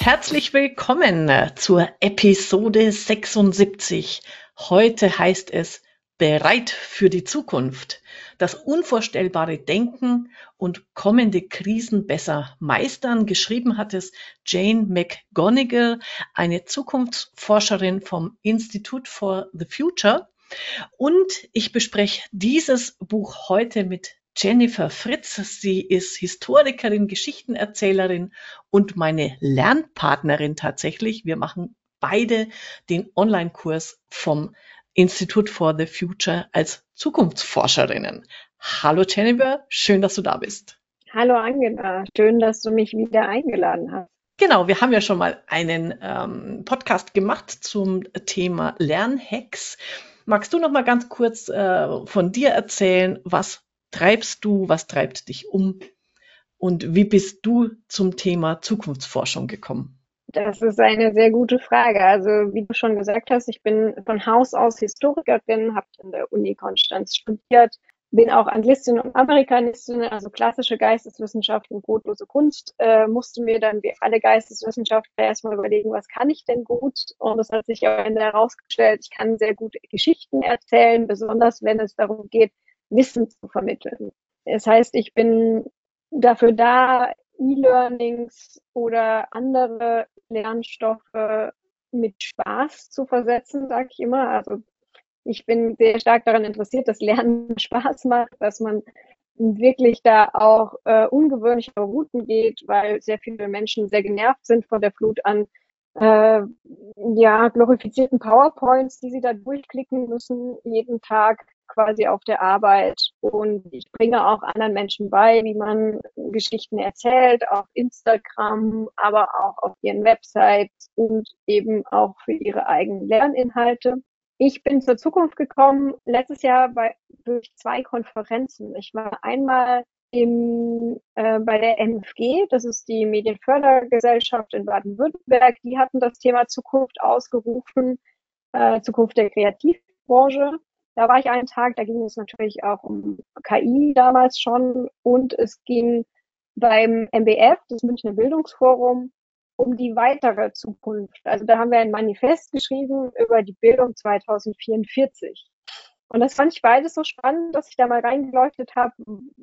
Herzlich willkommen zur Episode 76. Heute heißt es Bereit für die Zukunft. Das unvorstellbare Denken und kommende Krisen besser meistern. Geschrieben hat es Jane McGonigal, eine Zukunftsforscherin vom Institute for the Future. Und ich bespreche dieses Buch heute mit Jennifer Fritz. Sie ist Historikerin, Geschichtenerzählerin und meine Lernpartnerin tatsächlich. Wir machen beide den Online-Kurs vom Institute for the Future als Zukunftsforscherinnen. Hallo Jennifer, schön, dass du da bist. Hallo Angela, schön, dass du mich wieder eingeladen hast. Genau, wir haben ja schon mal einen ähm, Podcast gemacht zum Thema Lernhacks. Magst du noch mal ganz kurz äh, von dir erzählen, was treibst du, was treibt dich um und wie bist du zum Thema Zukunftsforschung gekommen? Das ist eine sehr gute Frage. Also wie du schon gesagt hast, ich bin von Haus aus Historikerin, habe in der Uni Konstanz studiert, bin auch Anglistin und Amerikanistin, also klassische Geisteswissenschaft und brotlose Kunst. Äh, musste mir dann wie alle Geisteswissenschaftler erstmal überlegen, was kann ich denn gut? Und es hat sich am Ende herausgestellt, ich kann sehr gute Geschichten erzählen, besonders wenn es darum geht, Wissen zu vermitteln. Das heißt, ich bin dafür da, E-Learnings oder andere Lernstoffe mit Spaß zu versetzen, sage ich immer. Also ich bin sehr stark daran interessiert, dass Lernen Spaß macht, dass man wirklich da auch äh, ungewöhnliche Routen geht, weil sehr viele Menschen sehr genervt sind von der Flut an äh, ja, glorifizierten PowerPoints, die sie da durchklicken müssen, jeden Tag quasi auf der Arbeit. Und ich bringe auch anderen Menschen bei, wie man Geschichten erzählt, auf Instagram, aber auch auf ihren Websites und eben auch für ihre eigenen Lerninhalte. Ich bin zur Zukunft gekommen letztes Jahr bei, durch zwei Konferenzen. Ich war einmal im, äh, bei der MFG, das ist die Medienfördergesellschaft in Baden-Württemberg, die hatten das Thema Zukunft ausgerufen, äh, Zukunft der Kreativbranche. Da war ich einen Tag, da ging es natürlich auch um KI damals schon und es ging beim MBF, das Münchner Bildungsforum, um die weitere Zukunft. Also da haben wir ein Manifest geschrieben über die Bildung 2044. Und das fand ich beides so spannend, dass ich da mal reingeleuchtet habe,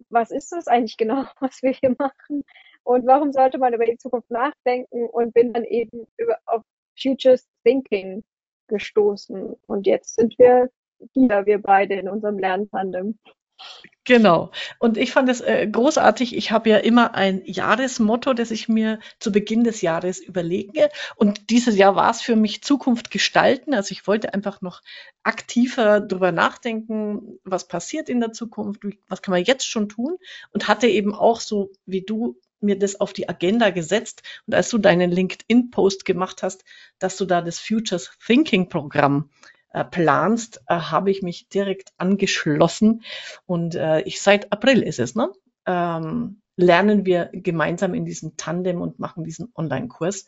was ist das eigentlich genau, was wir hier machen und warum sollte man über die Zukunft nachdenken und bin dann eben über, auf Futures Thinking gestoßen. Und jetzt sind wir hier, wir beide in unserem Lerntandem. Genau. Und ich fand es äh, großartig. Ich habe ja immer ein Jahresmotto, das ich mir zu Beginn des Jahres überlege. Und dieses Jahr war es für mich Zukunft gestalten. Also ich wollte einfach noch aktiver darüber nachdenken, was passiert in der Zukunft, was kann man jetzt schon tun. Und hatte eben auch so wie du mir das auf die Agenda gesetzt. Und als du deinen LinkedIn-Post gemacht hast, dass du da das Futures Thinking Programm planst, äh, habe ich mich direkt angeschlossen. Und äh, ich seit April ist es, ne? Ähm, lernen wir gemeinsam in diesem Tandem und machen diesen Online-Kurs,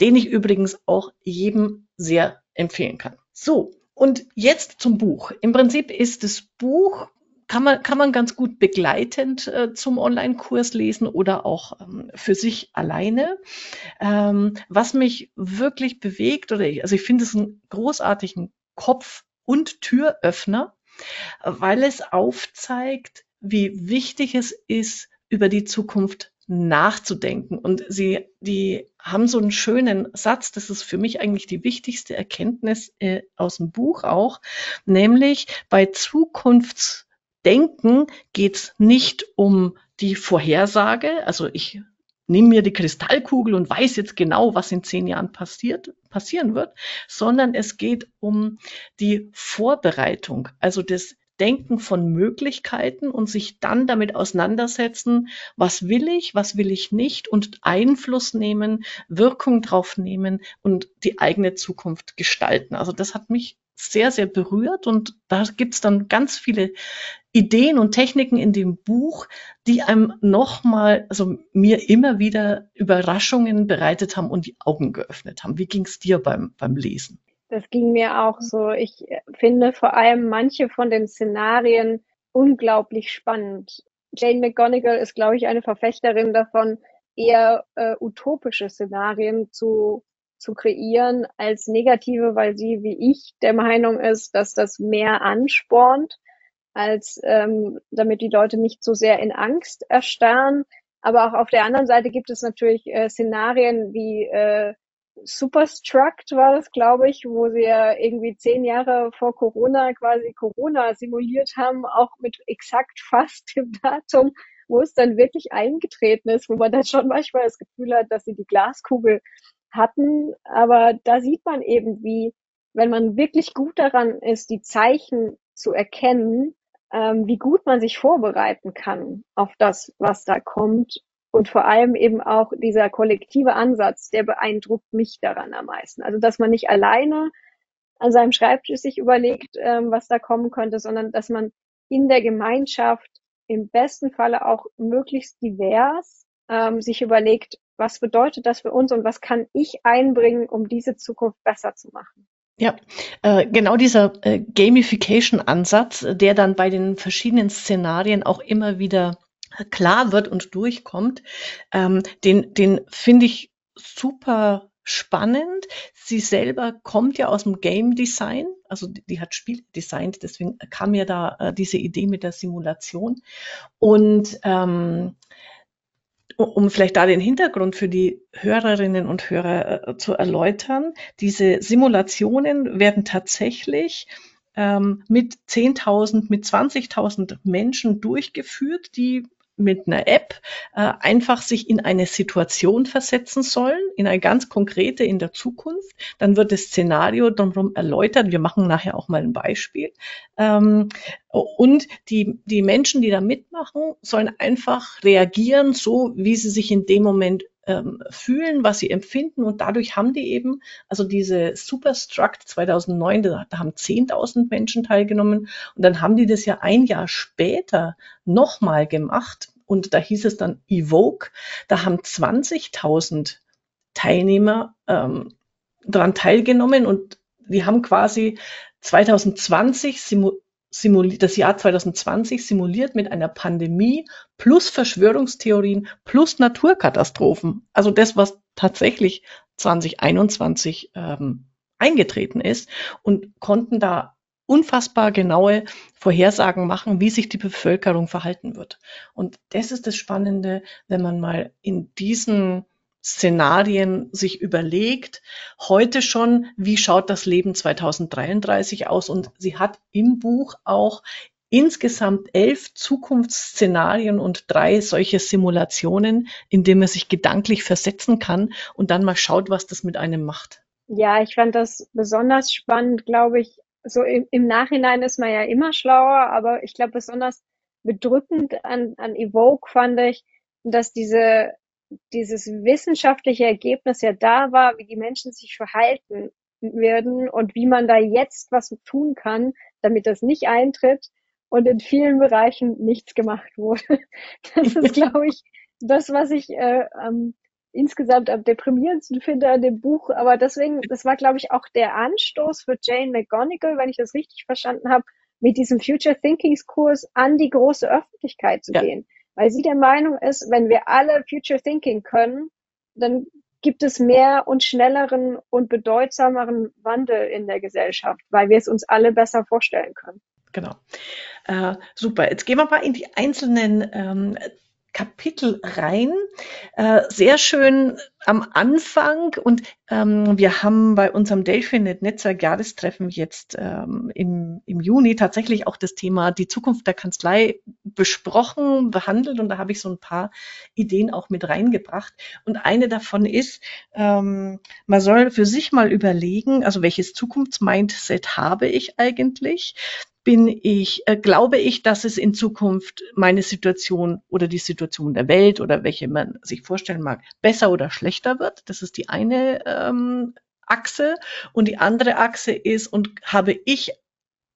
den ich übrigens auch jedem sehr empfehlen kann. So, und jetzt zum Buch. Im Prinzip ist das Buch kann man, kann man ganz gut begleitend äh, zum Online-Kurs lesen oder auch ähm, für sich alleine. Ähm, was mich wirklich bewegt, oder ich, also ich finde es einen großartigen Kopf- und Türöffner, weil es aufzeigt, wie wichtig es ist, über die Zukunft nachzudenken. Und sie, die haben so einen schönen Satz, das ist für mich eigentlich die wichtigste Erkenntnis äh, aus dem Buch auch, nämlich bei Zukunftsdenken geht es nicht um die Vorhersage, also ich nimm mir die Kristallkugel und weiß jetzt genau, was in zehn Jahren passiert, passieren wird, sondern es geht um die Vorbereitung, also das Denken von Möglichkeiten und sich dann damit auseinandersetzen, was will ich, was will ich nicht und Einfluss nehmen, Wirkung drauf nehmen und die eigene Zukunft gestalten. Also das hat mich sehr, sehr berührt und da gibt's dann ganz viele Ideen und Techniken in dem Buch, die einem nochmal, also mir immer wieder Überraschungen bereitet haben und die Augen geöffnet haben. Wie ging's dir beim, beim Lesen? Das ging mir auch so. Ich finde vor allem manche von den Szenarien unglaublich spannend. Jane McGonigal ist, glaube ich, eine Verfechterin davon, eher äh, utopische Szenarien zu, zu kreieren als negative, weil sie wie ich der Meinung ist, dass das mehr anspornt, als ähm, damit die Leute nicht so sehr in Angst erstarren. Aber auch auf der anderen Seite gibt es natürlich äh, Szenarien wie äh, Superstruct war das, glaube ich, wo sie ja irgendwie zehn Jahre vor Corona quasi Corona simuliert haben, auch mit exakt fast dem Datum, wo es dann wirklich eingetreten ist, wo man dann schon manchmal das Gefühl hat, dass sie die Glaskugel hatten. Aber da sieht man eben, wie, wenn man wirklich gut daran ist, die Zeichen zu erkennen, ähm, wie gut man sich vorbereiten kann auf das, was da kommt. Und vor allem eben auch dieser kollektive Ansatz, der beeindruckt mich daran am meisten. Also, dass man nicht alleine an seinem Schreibtisch sich überlegt, ähm, was da kommen könnte, sondern dass man in der Gemeinschaft im besten Falle auch möglichst divers ähm, sich überlegt, was bedeutet das für uns und was kann ich einbringen, um diese Zukunft besser zu machen. Ja, äh, genau dieser äh, Gamification-Ansatz, der dann bei den verschiedenen Szenarien auch immer wieder klar wird und durchkommt, ähm, den, den finde ich super spannend. Sie selber kommt ja aus dem Game Design, also die, hat Spiele designt, deswegen kam mir da äh, diese Idee mit der Simulation. Und ähm, um vielleicht da den Hintergrund für die Hörerinnen und Hörer äh, zu erläutern, diese Simulationen werden tatsächlich ähm, mit 10.000, mit 20.000 Menschen durchgeführt, die mit einer App äh, einfach sich in eine Situation versetzen sollen, in eine ganz konkrete in der Zukunft. Dann wird das Szenario drumherum erläutert. Wir machen nachher auch mal ein Beispiel. Ähm, und die, die Menschen, die da mitmachen, sollen einfach reagieren, so wie sie sich in dem Moment ähm, fühlen, was sie empfinden. Und dadurch haben die eben, also diese Superstruct 2009, da, haben 10.000 Menschen teilgenommen. Und dann haben die das ja ein Jahr später nochmal gemacht. Und da hieß es dann Evoke. Da haben 20.000 Teilnehmer ähm, daran teilgenommen und wir haben quasi 2020 simu simuliert, das Jahr 2020 simuliert mit einer Pandemie plus Verschwörungstheorien plus Naturkatastrophen. Also das, was tatsächlich 2021 ähm, eingetreten ist und konnten da unfassbar genaue Vorhersagen machen, wie sich die Bevölkerung verhalten wird. Und das ist das Spannende, wenn man mal in diesen Szenarien sich überlegt, heute schon, wie schaut das Leben 2033 aus? Und sie hat im Buch auch insgesamt elf Zukunftsszenarien und drei solche Simulationen, in denen man sich gedanklich versetzen kann und dann mal schaut, was das mit einem macht. Ja, ich fand das besonders spannend, glaube ich. So im, im Nachhinein ist man ja immer schlauer, aber ich glaube besonders bedrückend an, an Evoke fand ich, dass diese dieses wissenschaftliche Ergebnis ja da war, wie die Menschen sich verhalten werden und wie man da jetzt was tun kann, damit das nicht eintritt und in vielen Bereichen nichts gemacht wurde. Das ist, glaube ich, das, was ich äh, ähm, insgesamt am deprimierendsten finde an dem Buch. Aber deswegen, das war, glaube ich, auch der Anstoß für Jane McGonigal, wenn ich das richtig verstanden habe, mit diesem Future Thinkings Kurs an die große Öffentlichkeit zu ja. gehen weil sie der Meinung ist, wenn wir alle Future Thinking können, dann gibt es mehr und schnelleren und bedeutsameren Wandel in der Gesellschaft, weil wir es uns alle besser vorstellen können. Genau. Äh, super. Jetzt gehen wir mal in die einzelnen ähm, Kapitel rein. Äh, sehr schön am Anfang und ähm, wir haben bei unserem Delphinet Netzwerk Jahrestreffen jetzt ähm, im, im Juni tatsächlich auch das Thema die Zukunft der Kanzlei besprochen, behandelt und da habe ich so ein paar Ideen auch mit reingebracht. Und eine davon ist, ähm, man soll für sich mal überlegen, also welches Zukunftsmindset habe ich eigentlich? Bin ich, äh, glaube ich, dass es in Zukunft meine Situation oder die Situation der Welt oder welche man sich vorstellen mag, besser oder schlechter wird. Das ist die eine ähm, Achse. Und die andere Achse ist, und habe ich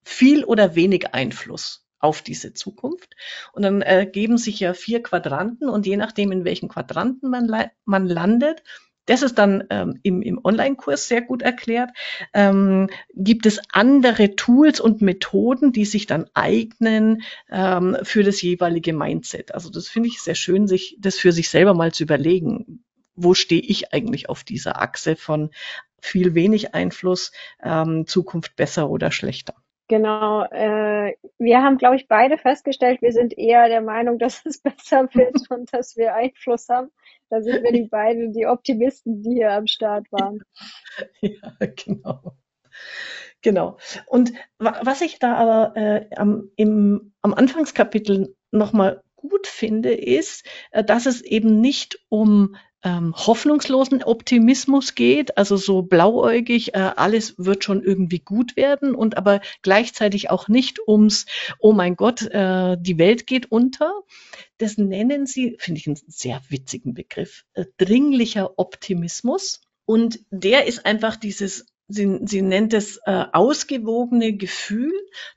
viel oder wenig Einfluss auf diese Zukunft. Und dann äh, geben sich ja vier Quadranten und je nachdem, in welchen Quadranten man, man landet, Das ist dann ähm, im, im Online-Kurs sehr gut erklärt. Ähm, gibt es andere Tools und Methoden, die sich dann eignen ähm, für das jeweilige Mindset? Also das finde ich sehr schön, sich das für sich selber mal zu überlegen. Wo stehe ich eigentlich auf dieser Achse von viel wenig Einfluss, ähm, Zukunft besser oder schlechter? Genau. Äh, wir haben, glaube ich, beide festgestellt, wir sind eher der Meinung, dass es besser wird und dass wir Einfluss haben. Da sind wir die beiden, die Optimisten, die hier am Start waren. Ja, genau. Genau. Und was ich da aber äh, am, im, am Anfangskapitel nochmal gut finde, ist, äh, dass es eben nicht um ähm, hoffnungslosen Optimismus geht, also so blauäugig, äh, alles wird schon irgendwie gut werden und aber gleichzeitig auch nicht ums, oh mein Gott, äh, die Welt geht unter. Das nennen sie, finde ich einen sehr witzigen Begriff, äh, dringlicher Optimismus. Und der ist einfach dieses, sie, sie nennt es äh, ausgewogene Gefühl,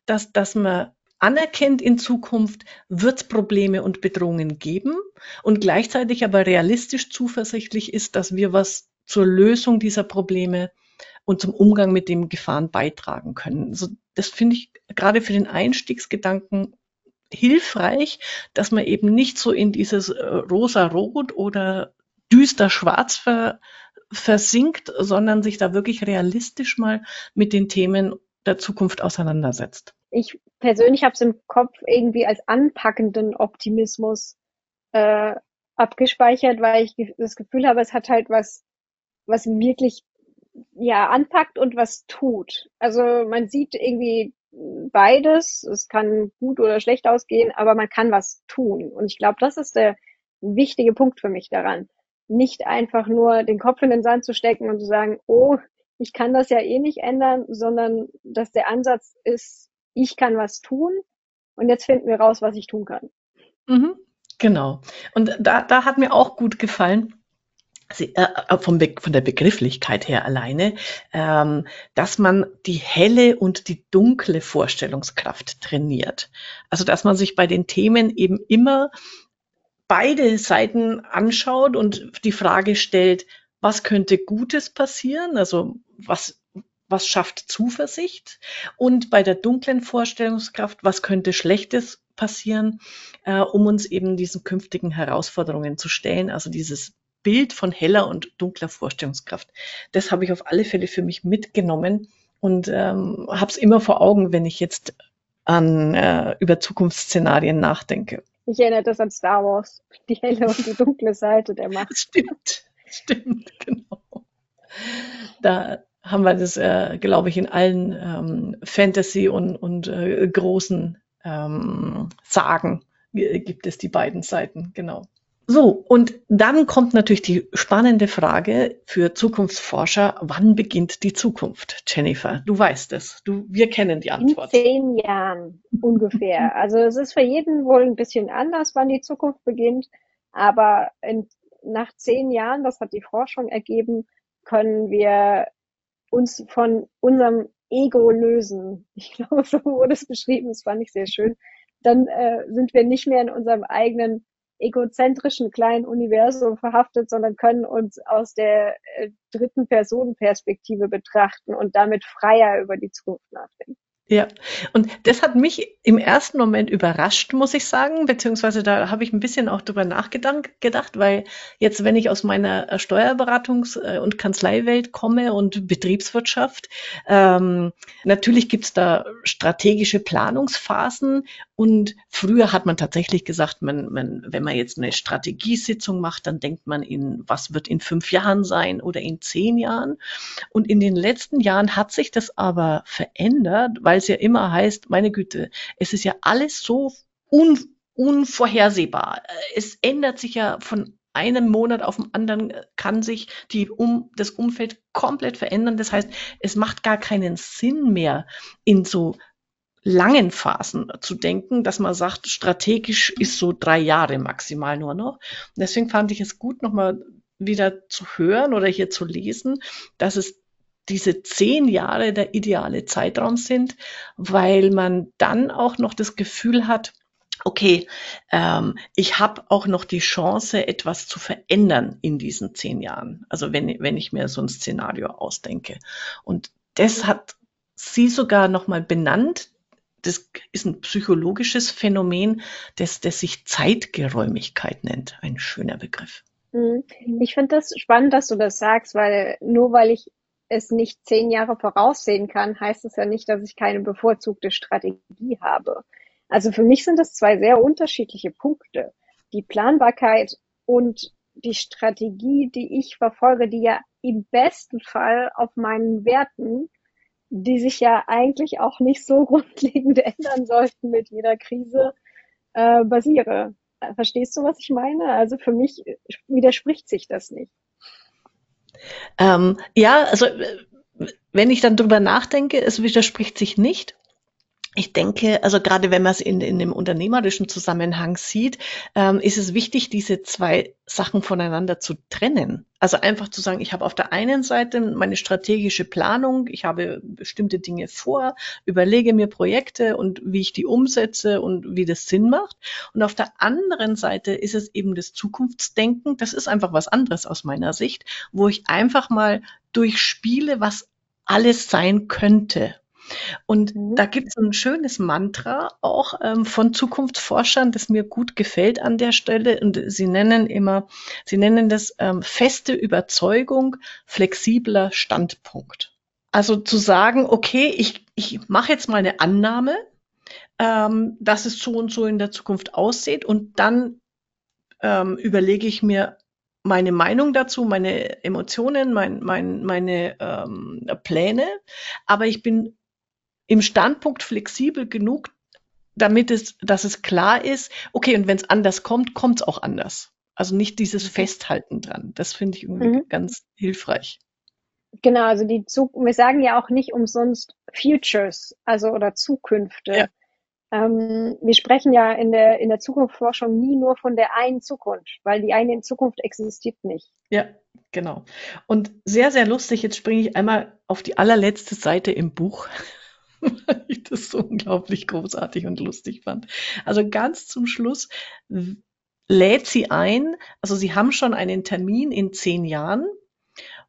dass, dass man anerkennt, in Zukunft wird es Probleme und Bedrohungen geben und gleichzeitig aber realistisch zuversichtlich ist, dass wir was zur Lösung dieser Probleme und zum Umgang mit den Gefahren beitragen können. Also das finde ich gerade für den Einstiegsgedanken hilfreich, dass man eben nicht so in dieses äh, rosa-rot oder düster schwarz ver, versinkt, sondern sich da wirklich realistisch mal mit den Themen der Zukunft auseinandersetzt ich persönlich habe es im Kopf irgendwie als anpackenden Optimismus äh, abgespeichert, weil ich das Gefühl habe, es hat halt was, was wirklich ja anpackt und was tut. Also man sieht irgendwie beides. Es kann gut oder schlecht ausgehen, aber man kann was tun. Und ich glaube, das ist der wichtige Punkt für mich daran. Nicht einfach nur den Kopf in den Sand zu stecken und zu sagen, oh, ich kann das ja eh nicht ändern, sondern dass der Ansatz ist, ich kann was tun und jetzt finden wir raus, was ich tun kann. Mhm, genau. Und da, da hat mir auch gut gefallen, Sie, äh, äh vom Be von der Begrifflichkeit her alleine, ähm, dass man die helle und die dunkle Vorstellungskraft trainiert. Also dass man sich bei den Themen eben immer beide Seiten anschaut und die Frage stellt, was könnte Gutes passieren? Also was was schafft Zuversicht und bei der dunklen Vorstellungskraft, was könnte Schlechtes passieren, äh, um uns eben diesen künftigen Herausforderungen zu stellen. Also dieses Bild von heller und dunkler Vorstellungskraft. Das habe ich auf alle Fälle für mich mitgenommen und ähm, habe es immer vor Augen, wenn ich jetzt an äh, über Zukunftsszenarien nachdenke. Ich erinnere das an Star Wars, die helle und die dunkle Seite der Macht. Stimmt, stimmt, genau. Da, haben wir das, äh, glaube ich, in allen ähm, Fantasy- und, und äh, großen ähm, Sagen gibt es die beiden Seiten, genau. So, und dann kommt natürlich die spannende Frage für Zukunftsforscher, wann beginnt die Zukunft? Jennifer, du weißt es, du, wir kennen die Antwort. In zehn Jahren ungefähr. Also es ist für jeden wohl ein bisschen anders, wann die Zukunft beginnt, aber in, nach zehn Jahren, das hat die Forschung ergeben, können wir uns von unserem Ego lösen. Ich glaube, so wurde es beschrieben, das fand ich sehr schön. Dann äh, sind wir nicht mehr in unserem eigenen egozentrischen kleinen Universum verhaftet, sondern können uns aus der äh, dritten Personenperspektive betrachten und damit freier über die Zukunft nachdenken. Ja, und das hat mich im ersten Moment überrascht, muss ich sagen, beziehungsweise da habe ich ein bisschen auch drüber nachgedacht, gedacht, weil jetzt, wenn ich aus meiner äh, Steuerberatungs- äh, und Kanzleiwelt komme und Betriebswirtschaft, ähm, natürlich gibt's da strategische Planungsphasen und früher hat man tatsächlich gesagt, man, man, wenn man jetzt eine Strategiesitzung macht, dann denkt man in, was wird in fünf Jahren sein oder in zehn Jahren. Und in den letzten Jahren hat sich das aber verändert, weil es ja immer heißt, meine Güte, es ist ja alles so un, unvorhersehbar. Es ändert sich ja von einem Monat auf den anderen kann sich die um, das Umfeld komplett verändern. Das heißt, es macht gar keinen Sinn mehr, in so langen Phasen zu denken, dass man sagt, strategisch ist so drei Jahre maximal nur noch. Und deswegen fand ich es gut, nochmal wieder zu hören oder hier zu lesen, dass es diese zehn Jahre der ideale Zeitraum sind, weil man dann auch noch das Gefühl hat, okay, ähm, ich habe auch noch die Chance, etwas zu verändern in diesen zehn Jahren. Also wenn, wenn ich mir so ein Szenario ausdenke. Und das hat sie sogar nochmal benannt. Das ist ein psychologisches Phänomen, das, das sich Zeitgeräumigkeit nennt. Ein schöner Begriff. Mhm. Ich finde das spannend, dass du das sagst, weil nur weil ich es nicht zehn Jahre voraussehen kann, heißt es ja nicht, dass ich keine bevorzugte Strategie habe. Also für mich sind das zwei sehr unterschiedliche Punkte. Die Planbarkeit und die Strategie, die ich verfolge, die ja im besten Fall auf meinen Werten, die sich ja eigentlich auch nicht so grundlegend ändern sollten mit jeder Krise, äh, basiere. Verstehst du, was ich meine? Also für mich widerspricht sich das nicht. Ähm, ja, also äh, wenn ich dann drüber nachdenke, es widerspricht sich nicht ich denke, also gerade wenn man es in, in dem unternehmerischen Zusammenhang sieht, ähm, ist es wichtig, diese zwei Sachen voneinander zu trennen. Also einfach zu sagen, ich habe auf der einen Seite meine strategische Planung, ich habe bestimmte Dinge vor, überlege mir Projekte und wie ich die umsetze und wie das Sinn macht. Und auf der anderen Seite ist es eben das Zukunftsdenken. Das ist einfach was anderes aus meiner Sicht, wo ich einfach mal durchspiele, was alles sein könnte und mhm. da gibt es ein schönes Mantra auch ähm, von Zukunftsforschern, das mir gut gefällt an der Stelle. Und sie nennen immer, sie nennen das ähm, feste Überzeugung, flexibler Standpunkt. Also zu sagen, okay, ich, ich mache jetzt mal eine Annahme, ähm, dass es so und so in der Zukunft aussieht und dann ähm, überlege ich mir meine Meinung dazu, meine Emotionen, mein, mein, meine ähm, Pläne, aber ich bin im Standpunkt flexibel genug, damit es, dass es klar ist, okay, und wenn es anders kommt, kommt es auch anders. Also nicht dieses mhm. Festhalten dran. Das finde ich irgendwie mhm. ganz hilfreich. Genau, also die Zug wir sagen ja auch nicht umsonst Futures, also oder Zukünfte. Ja. Ähm, wir sprechen ja in der, in der Zukunftsforschung nie nur von der einen Zukunft, weil die eine in Zukunft existiert nicht. Ja, genau. Und sehr, sehr lustig, jetzt springe ich einmal auf die allerletzte Seite im Buch. weil ich das so unglaublich großartig und lustig fand. Also ganz zum Schluss lädt sie ein, also sie haben schon einen Termin in zehn Jahren,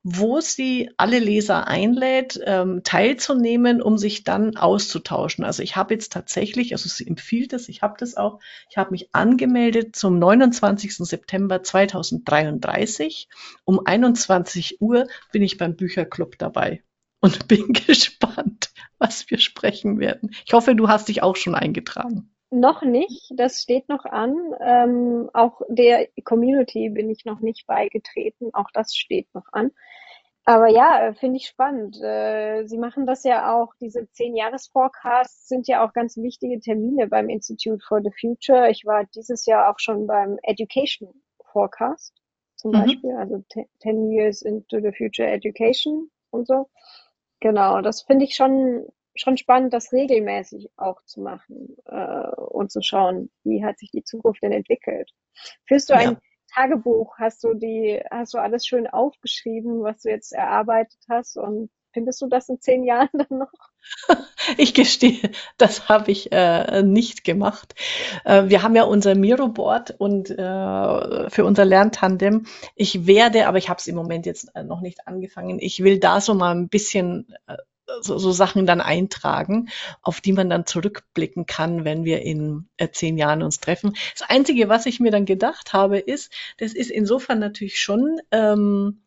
wo sie alle Leser einlädt, ähm, teilzunehmen, um sich dann auszutauschen. Also ich habe jetzt tatsächlich, also sie empfiehlt es, ich habe das auch, ich habe mich angemeldet zum 29. September 2033. Um 21 Uhr bin ich beim Bücherclub dabei und bin gespannt, was wir sprechen werden. Ich hoffe, du hast dich auch schon eingetragen. Noch nicht, das steht noch an. Ähm, auch der Community bin ich noch nicht beigetreten, auch das steht noch an. Aber ja, äh, finde ich spannend. Äh, Sie machen das ja auch, diese zehn Jahres-Forecasts sind ja auch ganz wichtige Termine beim Institute for the Future. Ich war dieses Jahr auch schon beim Education Forecast zum mhm. Beispiel, also 10 Years into the Future Education und so. Genau, das finde ich schon, schon spannend, das regelmäßig auch zu machen äh, und zu schauen, wie hat sich die Zukunft denn entwickelt. Führst du ja. ein Tagebuch? Hast du die, hast du alles schön aufgeschrieben, was du jetzt erarbeitet hast und Findest du das in zehn Jahren dann noch? Ich gestehe, das habe ich äh, nicht gemacht. Äh, wir haben ja unser Miro-Board und äh, für unser Lerntandem. Ich werde, aber ich habe es im Moment jetzt äh, noch nicht angefangen. Ich will da so mal ein bisschen äh, so, so Sachen dann eintragen, auf die man dann zurückblicken kann, wenn wir in äh, zehn Jahren uns treffen. Das Einzige, was ich mir dann gedacht habe, ist, das ist insofern natürlich schon ähm,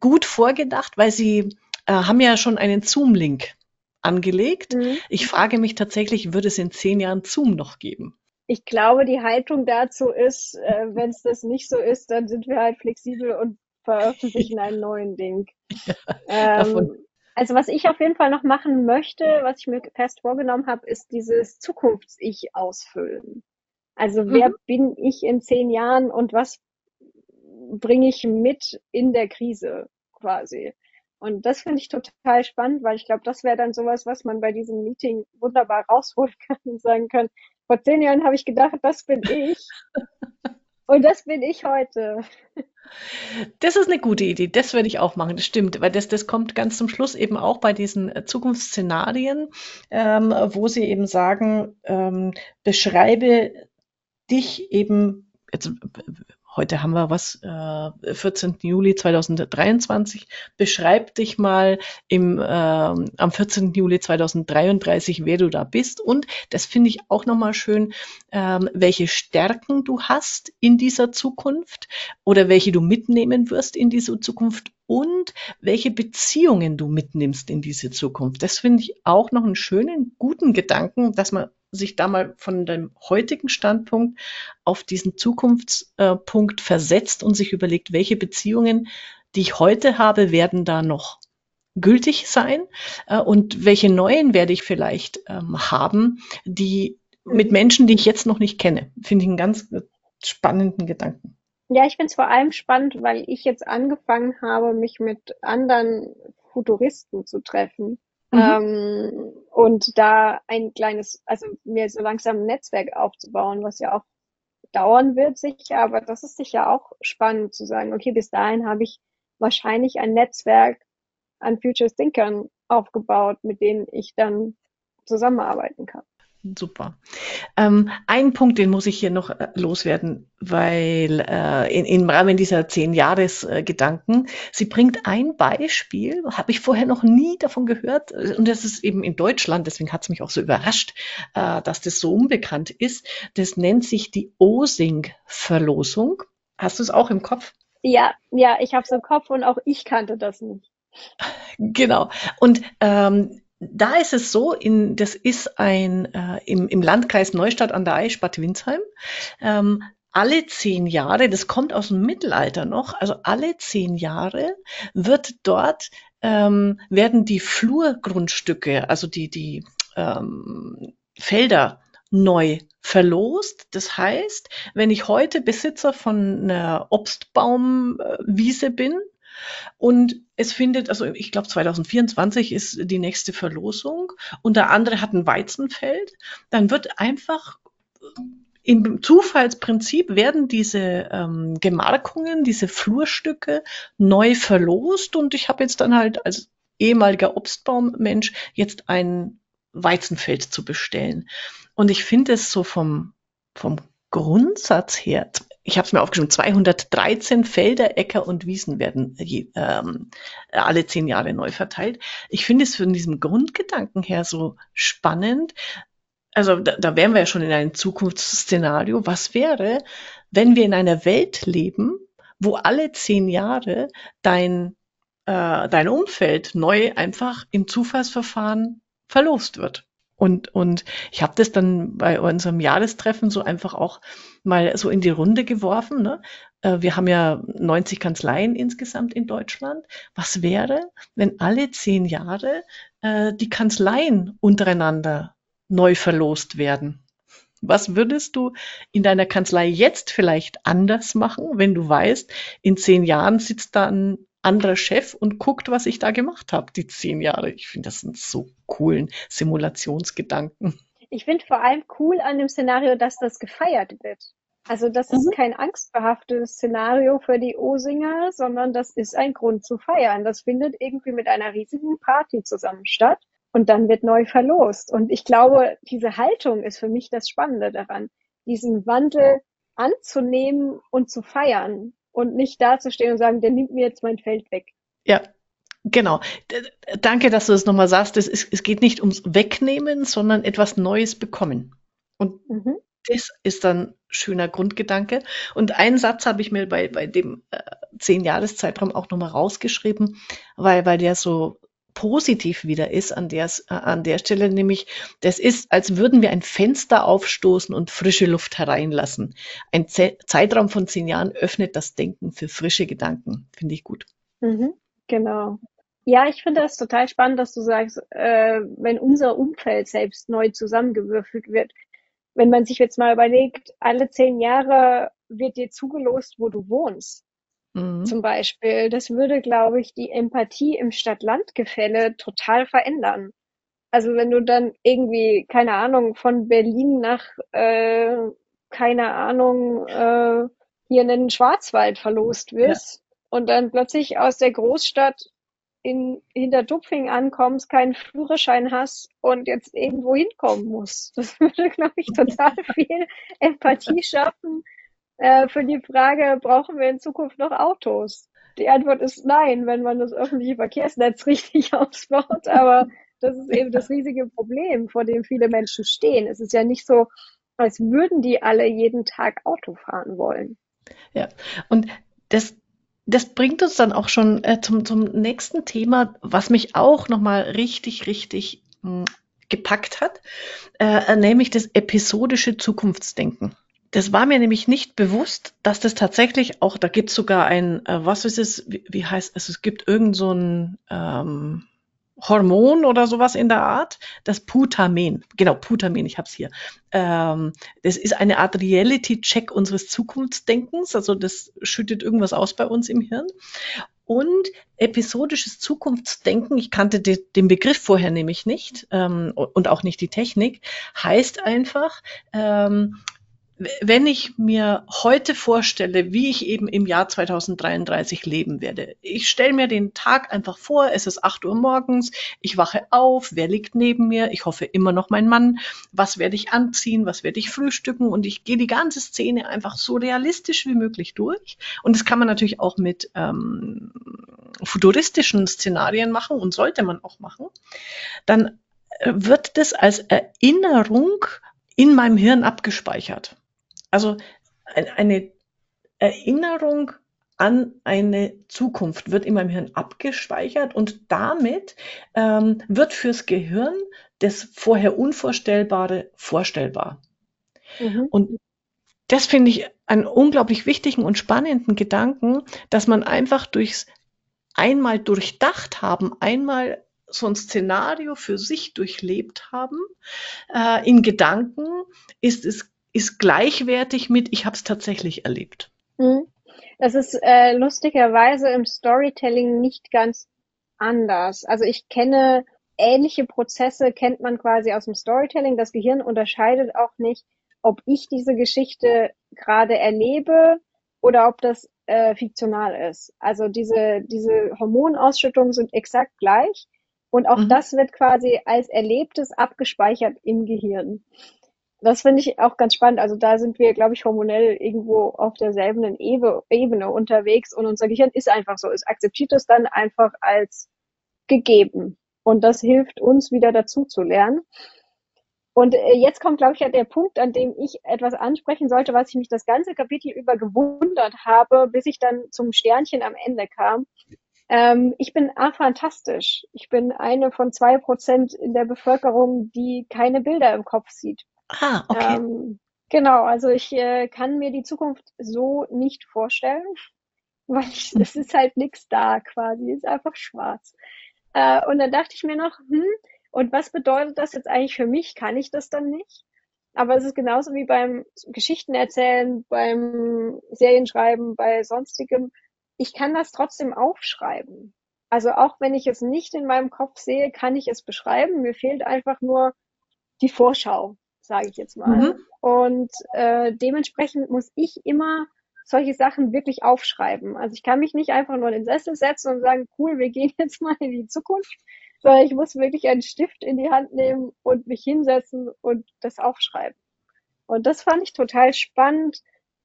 gut vorgedacht, weil sie äh, haben ja schon einen Zoom-Link angelegt. Mhm. Ich frage mich tatsächlich, wird es in zehn Jahren Zoom noch geben? Ich glaube, die Haltung dazu ist, äh, wenn es das nicht so ist, dann sind wir halt flexibel und veröffentlichen einen neuen Ding. Ja, ähm, also was ich auf jeden Fall noch machen möchte, was ich mir fest vorgenommen habe, ist dieses Zukunfts-Ich ausfüllen. Also wer mhm. bin ich in zehn Jahren und was bringe ich mit in der Krise quasi? Und das finde ich total spannend, weil ich glaube, das wäre dann sowas, was man bei diesem Meeting wunderbar rausholen kann und sagen kann, vor zehn Jahren habe ich gedacht, das bin ich. und das bin ich heute. Das ist eine gute Idee. Das werde ich auch machen. Das stimmt, weil das, das kommt ganz zum Schluss eben auch bei diesen äh, Zukunftsszenarien, ähm, wo sie eben sagen, ähm, beschreibe dich eben, jetzt heute haben wir was, äh, 14. Juli 2023. Beschreib dich mal im, äh, am 14. Juli 2033, wer du da bist. Und das finde ich auch nochmal schön, ähm, welche Stärken du hast in dieser Zukunft oder welche du mitnehmen wirst in diese Zukunft und welche Beziehungen du mitnimmst in diese Zukunft. Das finde ich auch noch einen schönen, guten Gedanken, dass man sich da mal von dem heutigen Standpunkt auf diesen Zukunftspunkt versetzt und sich überlegt, welche Beziehungen, die ich heute habe, werden da noch gültig sein äh, und welche neuen werde ich vielleicht ähm, haben, die mit Menschen, die ich jetzt noch nicht kenne. Finde ich einen ganz spannenden Gedanken. Ja, ich finde es vor allem spannend, weil ich jetzt angefangen habe, mich mit anderen Futuristen zu treffen. Mhm. Ähm, und da ein kleines, also mir so langsam ein Netzwerk aufzubauen, was ja auch dauern wird sicher, aber das ist sicher auch spannend zu sagen, okay, bis dahin habe ich wahrscheinlich ein Netzwerk an Future Thinkern aufgebaut, mit denen ich dann zusammenarbeiten kann. Super. Ähm, ein Punkt, den muss ich hier noch äh, loswerden, weil äh, in, im Rahmen dieser zehn Jahres äh, Gedanken, sie bringt ein Beispiel, habe ich vorher noch nie davon gehört, äh, und das ist eben in Deutschland, deswegen hat es mich auch so überrascht, äh, dass das so unbekannt ist. Das nennt sich die OSING-Verlosung. Hast du es auch im Kopf? Ja, ja, ich habe es im Kopf und auch ich kannte das nicht. Genau. Und ähm, da ist es so, in, das ist ein äh, im, im Landkreis Neustadt an der Aisch, Bad Windsheim. Ähm, alle zehn Jahre, das kommt aus dem Mittelalter noch, also alle zehn Jahre wird dort ähm, werden die Flurgrundstücke, also die die ähm, Felder neu verlost. Das heißt, wenn ich heute Besitzer von einer Obstbaumwiese bin, und es findet, also ich glaube 2024 ist die nächste Verlosung und der andere hat ein Weizenfeld, dann wird einfach im Zufallsprinzip werden diese ähm, Gemarkungen, diese Flurstücke neu verlost und ich habe jetzt dann halt als ehemaliger Obstbaummensch jetzt ein Weizenfeld zu bestellen. Und ich finde es so vom, vom Grundsatz her, ich habe es mir aufgeschrieben, 213 Felder, Äcker und Wiesen werden je, ähm, alle zehn Jahre neu verteilt. Ich finde es von diesem Grundgedanken her so spannend. Also da, da wären wir ja schon in einem Zukunftsszenario. Was wäre, wenn wir in einer Welt leben, wo alle zehn Jahre dein, äh, dein Umfeld neu einfach im Zufallsverfahren verlost wird? Und, und ich habe das dann bei unserem Jahrestreffen so einfach auch mal so in die Runde geworfen. Ne? Äh, wir haben ja 90 Kanzleien insgesamt in Deutschland. Was wäre, wenn alle zehn Jahre äh, die Kanzleien untereinander neu verlost werden? Was würdest du in deiner Kanzlei jetzt vielleicht anders machen, wenn du weißt, in zehn Jahren sitzt da ein anderer Chef und guckt, was ich da gemacht habe, die zehn Jahre. Ich finde, das sind so coolen Simulationsgedanken. Ich finde vor allem cool an dem Szenario, dass das gefeiert wird. Also das mhm. ist kein angstbehaftetes Szenario für die Osinger, sondern das ist ein Grund zu feiern. Das findet irgendwie mit einer riesigen Party zusammen statt und dann wird neu verlost. Und ich glaube, diese Haltung ist für mich das Spannende daran, diesen Wandel anzunehmen und zu feiern und nicht dazustehen und sagen, der nimmt mir jetzt mein Feld weg. Ja, Genau. Danke, dass du das nochmal sagst. Es, ist, es geht nicht ums Wegnehmen, sondern etwas Neues bekommen. Und mhm. das ist dann schöner Grundgedanke. Und einen Satz habe ich mir bei, bei dem äh, zehn-Jahres-Zeitraum auch nochmal rausgeschrieben, weil, weil der so positiv wieder ist an der, äh, an der Stelle, nämlich das ist, als würden wir ein Fenster aufstoßen und frische Luft hereinlassen. Ein Z Zeitraum von zehn Jahren öffnet das Denken für frische Gedanken. Finde ich gut. Mhm, genau. Ja, ich finde das total spannend, dass du sagst, äh, wenn unser Umfeld selbst neu zusammengewürfelt wird. Wenn man sich jetzt mal überlegt, alle zehn Jahre wird dir zugelost, wo du wohnst mhm. zum Beispiel. Das würde, glaube ich, die Empathie im Stadt-Land-Gefälle total verändern. Also wenn du dann irgendwie, keine Ahnung, von Berlin nach, äh, keine Ahnung, äh, hier in den Schwarzwald verlost wirst ja. und dann plötzlich aus der Großstadt in Hinterdupfing ankommst, keinen Führerschein hast und jetzt irgendwo hinkommen musst. Das würde, glaube ich, total viel Empathie schaffen äh, für die Frage, brauchen wir in Zukunft noch Autos? Die Antwort ist nein, wenn man das öffentliche Verkehrsnetz richtig ausbaut. Aber das ist eben das riesige Problem, vor dem viele Menschen stehen. Es ist ja nicht so, als würden die alle jeden Tag Auto fahren wollen. Ja, und das, das bringt uns dann auch schon äh, zum, zum nächsten Thema, was mich auch nochmal richtig, richtig mh, hm, gepackt hat, äh, nämlich das episodische Zukunftsdenken. Das war mir nämlich nicht bewusst, dass das tatsächlich auch, da gibt es sogar ein, äh, was ist es, wie, wie heißt es, es gibt irgend so ein ähm, Hormon oder sowas in der Art, das Putamen. Genau, Putamen, ich habe es hier. Ähm, das ist eine Art Reality-Check unseres Zukunftsdenkens. Also das schüttet irgendwas aus bei uns im Hirn. Und episodisches Zukunftsdenken, ich kannte de, den Begriff vorher nämlich nicht ähm, und auch nicht die Technik, heißt einfach, ähm, wenn ich mir heute vorstelle, wie ich eben im Jahr 2033 leben werde, ich stelle mir den Tag einfach vor, es ist 8 Uhr morgens, ich wache auf, wer liegt neben mir, ich hoffe immer noch mein Mann, was werde ich anziehen, was werde ich frühstücken und ich gehe die ganze Szene einfach so realistisch wie möglich durch. Und das kann man natürlich auch mit ähm, futuristischen Szenarien machen und sollte man auch machen. Dann äh, wird das als Erinnerung in meinem Hirn abgespeichert. Also eine Erinnerung an eine Zukunft wird in meinem Hirn abgespeichert und damit ähm, wird fürs Gehirn das vorher Unvorstellbare vorstellbar. Mhm. Und das finde ich einen unglaublich wichtigen und spannenden Gedanken, dass man einfach durchs einmal durchdacht haben, einmal so ein Szenario für sich durchlebt haben, äh, in Gedanken ist es ist gleichwertig mit, ich habe es tatsächlich erlebt. Das ist äh, lustigerweise im Storytelling nicht ganz anders. Also ich kenne ähnliche Prozesse, kennt man quasi aus dem Storytelling. Das Gehirn unterscheidet auch nicht, ob ich diese Geschichte gerade erlebe oder ob das äh, fiktional ist. Also diese, diese Hormonausschüttungen sind exakt gleich und auch mhm. das wird quasi als Erlebtes abgespeichert im Gehirn das finde ich auch ganz spannend. Also da sind wir, glaube ich, hormonell irgendwo auf derselben Ebene unterwegs und unser Gehirn ist einfach so. Es akzeptiert es dann einfach als gegeben. Und das hilft uns wieder dazu zu lernen. Und äh, jetzt kommt, glaube ich, ja der Punkt, an dem ich etwas ansprechen sollte, was ich mich das ganze Kapitel über gewundert habe, bis ich dann zum Sternchen am Ende kam. Ähm, ich bin afantastisch. Ich bin eine von zwei Prozent in der Bevölkerung, die keine Bilder im Kopf sieht. Ah, okay. Ähm, genau, also ich äh, kann mir die Zukunft so nicht vorstellen, weil ich, hm. es ist halt nichts da quasi, es ist einfach schwarz. Äh, und dann dachte ich mir noch, hm, und was bedeutet das jetzt eigentlich für mich? Kann ich das dann nicht? Aber es ist genauso wie beim Geschichten erzählen, beim Serienschreiben, bei sonstigem. Ich kann das trotzdem aufschreiben. Also auch wenn ich es nicht in meinem Kopf sehe, kann ich es beschreiben. Mir fehlt einfach nur die Vorschau sage ich jetzt mal. Mhm. Und äh, dementsprechend muss ich immer solche Sachen wirklich aufschreiben. Also ich kann mich nicht einfach nur in den Sessel setzen und sagen, cool, wir gehen jetzt mal in die Zukunft, sondern ich muss wirklich einen Stift in die Hand nehmen und mich hinsetzen und das aufschreiben. Und das fand ich total spannend,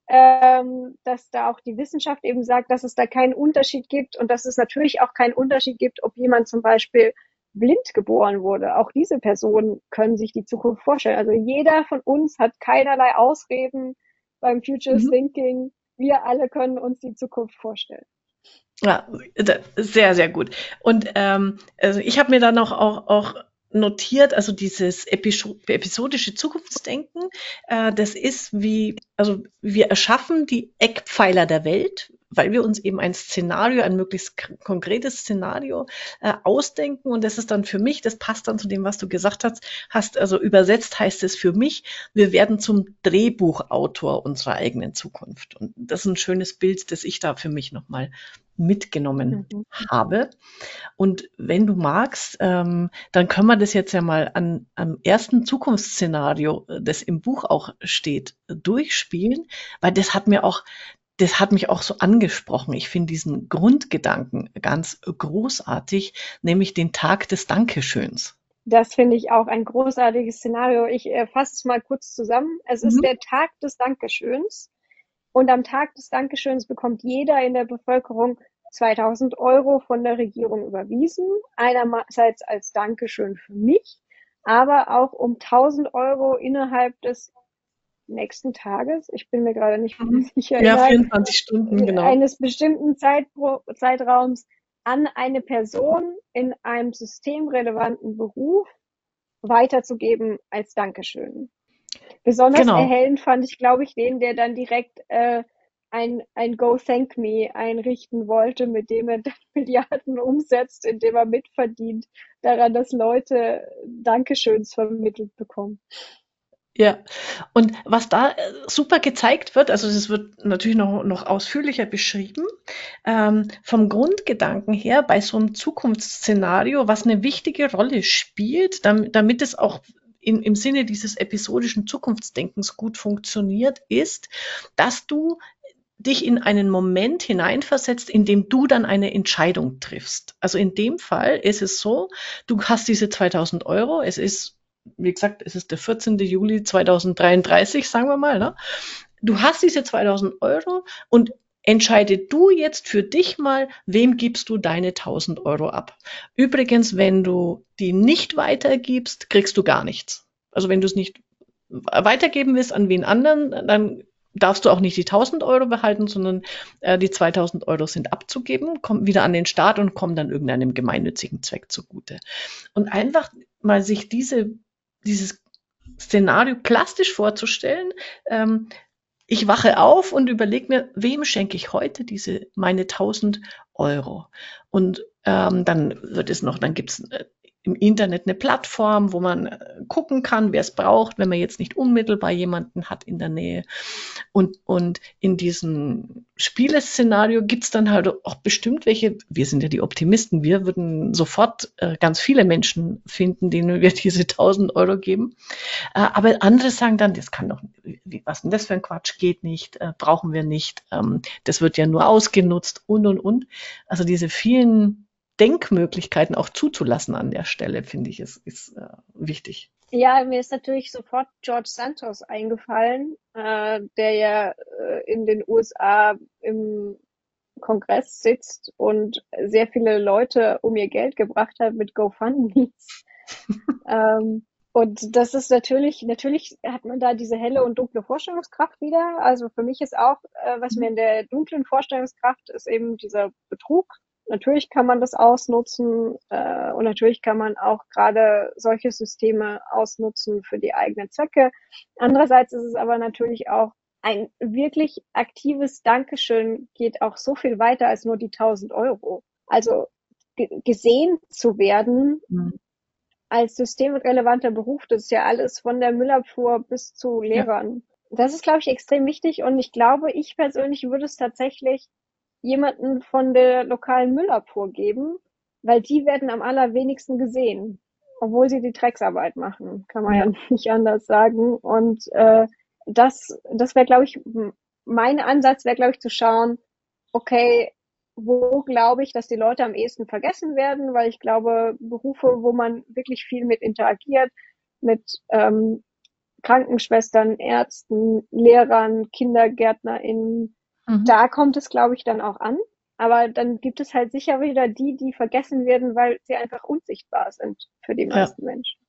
ähm, dass da auch die Wissenschaft eben sagt, dass es da keinen Unterschied gibt und dass es natürlich auch keinen Unterschied gibt, ob jemand zum Beispiel blind geboren wurde. Auch diese Personen können sich die Zukunft vorstellen. Also jeder von uns hat keinerlei Ausreden beim Future mhm. Thinking. Wir alle können uns die Zukunft vorstellen. Ja, sehr, sehr gut. Und ähm, also ich habe mir dann auch, auch, auch notiert, also dieses episodische Zukunftsdenken, äh, das ist wie, also wir erschaffen die Eckpfeiler der Welt, weil wir uns eben ein Szenario, ein möglichst konkretes Szenario äh, ausdenken. Und das ist dann für mich, das passt dann zu dem, was du gesagt hast, hast, also übersetzt heißt es für mich, wir werden zum Drehbuchautor unserer eigenen Zukunft. Und das ist ein schönes Bild, das ich da für mich nochmal mitgenommen mhm. habe. Und wenn du magst, ähm, dann können wir das jetzt ja mal an, am ersten Zukunftsszenario, das im Buch auch steht, durchspielen, weil das hat mir auch das hat mich auch so angesprochen. Ich finde diesen Grundgedanken ganz großartig, nämlich den Tag des Dankeschöns. Das finde ich auch ein großartiges Szenario. Ich äh, fasse es mal kurz zusammen. Es mhm. ist der Tag des Dankeschöns. Und am Tag des Dankeschöns bekommt jeder in der Bevölkerung 2000 Euro von der Regierung überwiesen. Einerseits als Dankeschön für mich, aber auch um 1000 Euro innerhalb des nächsten Tages. Ich bin mir gerade nicht mhm. sicher. Ja, 24 Stunden, genau. Eines bestimmten Zeitpro Zeitraums an eine Person in einem systemrelevanten Beruf weiterzugeben als Dankeschön. Besonders genau. erhellend fand ich, glaube ich, den, der dann direkt äh, ein, ein Go Thank Me einrichten wollte, mit dem er dann Milliarden umsetzt, indem er mitverdient daran, dass Leute Dankeschöns vermittelt bekommen. Ja, und was da äh, super gezeigt wird, also das wird natürlich noch, noch ausführlicher beschrieben, ähm, vom Grundgedanken her bei so einem Zukunftsszenario, was eine wichtige Rolle spielt, damit, damit es auch in, im Sinne dieses episodischen Zukunftsdenkens gut funktioniert, ist, dass du dich in einen Moment hineinversetzt, in dem du dann eine Entscheidung triffst. Also in dem Fall ist es so, du hast diese 2000 Euro, es ist, wie gesagt, es ist der 14. Juli 2033, sagen wir mal, ne? Du hast diese 2000 Euro und entscheide du jetzt für dich mal, wem gibst du deine 1000 Euro ab. Übrigens, wenn du die nicht weitergibst, kriegst du gar nichts. Also wenn du es nicht weitergeben willst an wen anderen, dann darfst du auch nicht die 1000 Euro behalten, sondern äh, die 2000 Euro sind abzugeben, kommen wieder an den Staat und kommen dann irgendeinem gemeinnützigen Zweck zugute. Und einfach mal sich diese, dieses Szenario plastisch vorzustellen, ähm, ich wache auf und überlege mir, wem schenke ich heute diese meine 1000 Euro? Und ähm, dann wird es noch, dann gibt's äh, im Internet eine Plattform, wo man äh, gucken kann, wer es braucht, wenn man jetzt nicht unmittelbar jemanden hat in der Nähe. Und, und in diesem Spieleszenario gibt's dann halt auch bestimmt welche, wir sind ja die Optimisten, wir würden sofort äh, ganz viele Menschen finden, denen wir diese 1000 Euro geben. Äh, aber andere sagen dann, das kann doch, was denn das für ein Quatsch, geht nicht, äh, brauchen wir nicht, ähm, das wird ja nur ausgenutzt und, und, und. Also diese vielen Denkmöglichkeiten auch zuzulassen an der Stelle, finde ich, ist, ist äh, wichtig. Ja, mir ist natürlich sofort George Santos eingefallen, äh, der ja äh, in den USA im Kongress sitzt und sehr viele Leute um ihr Geld gebracht hat mit GoFundMe's. ähm, und das ist natürlich, natürlich hat man da diese helle und dunkle Vorstellungskraft wieder. Also für mich ist auch, äh, was mir in der dunklen Vorstellungskraft ist eben dieser Betrug, Natürlich kann man das ausnutzen äh, und natürlich kann man auch gerade solche Systeme ausnutzen für die eigenen Zwecke. Andererseits ist es aber natürlich auch ein wirklich aktives Dankeschön geht auch so viel weiter als nur die 1000 Euro. Also gesehen zu werden mhm. als systemrelevanter Beruf, das ist ja alles von der Müllabfuhr bis zu Lehrern. Ja. Das ist, glaube ich, extrem wichtig und ich glaube, ich persönlich würde es tatsächlich jemanden von der lokalen Müllabfuhr geben, weil die werden am allerwenigsten gesehen, obwohl sie die Drecksarbeit machen, kann man ja, ja nicht anders sagen. Und äh, das, das wäre, glaube ich, mein Ansatz wäre, glaube ich, zu schauen, okay, wo glaube ich, dass die Leute am ehesten vergessen werden, weil ich glaube, Berufe, wo man wirklich viel mit interagiert, mit ähm, Krankenschwestern, Ärzten, Lehrern, KindergärtnerInnen, Mhm. Da kommt es, glaube ich, dann auch an. Aber dann gibt es halt sicher wieder die, die vergessen werden, weil sie einfach unsichtbar sind für die meisten ja. Menschen.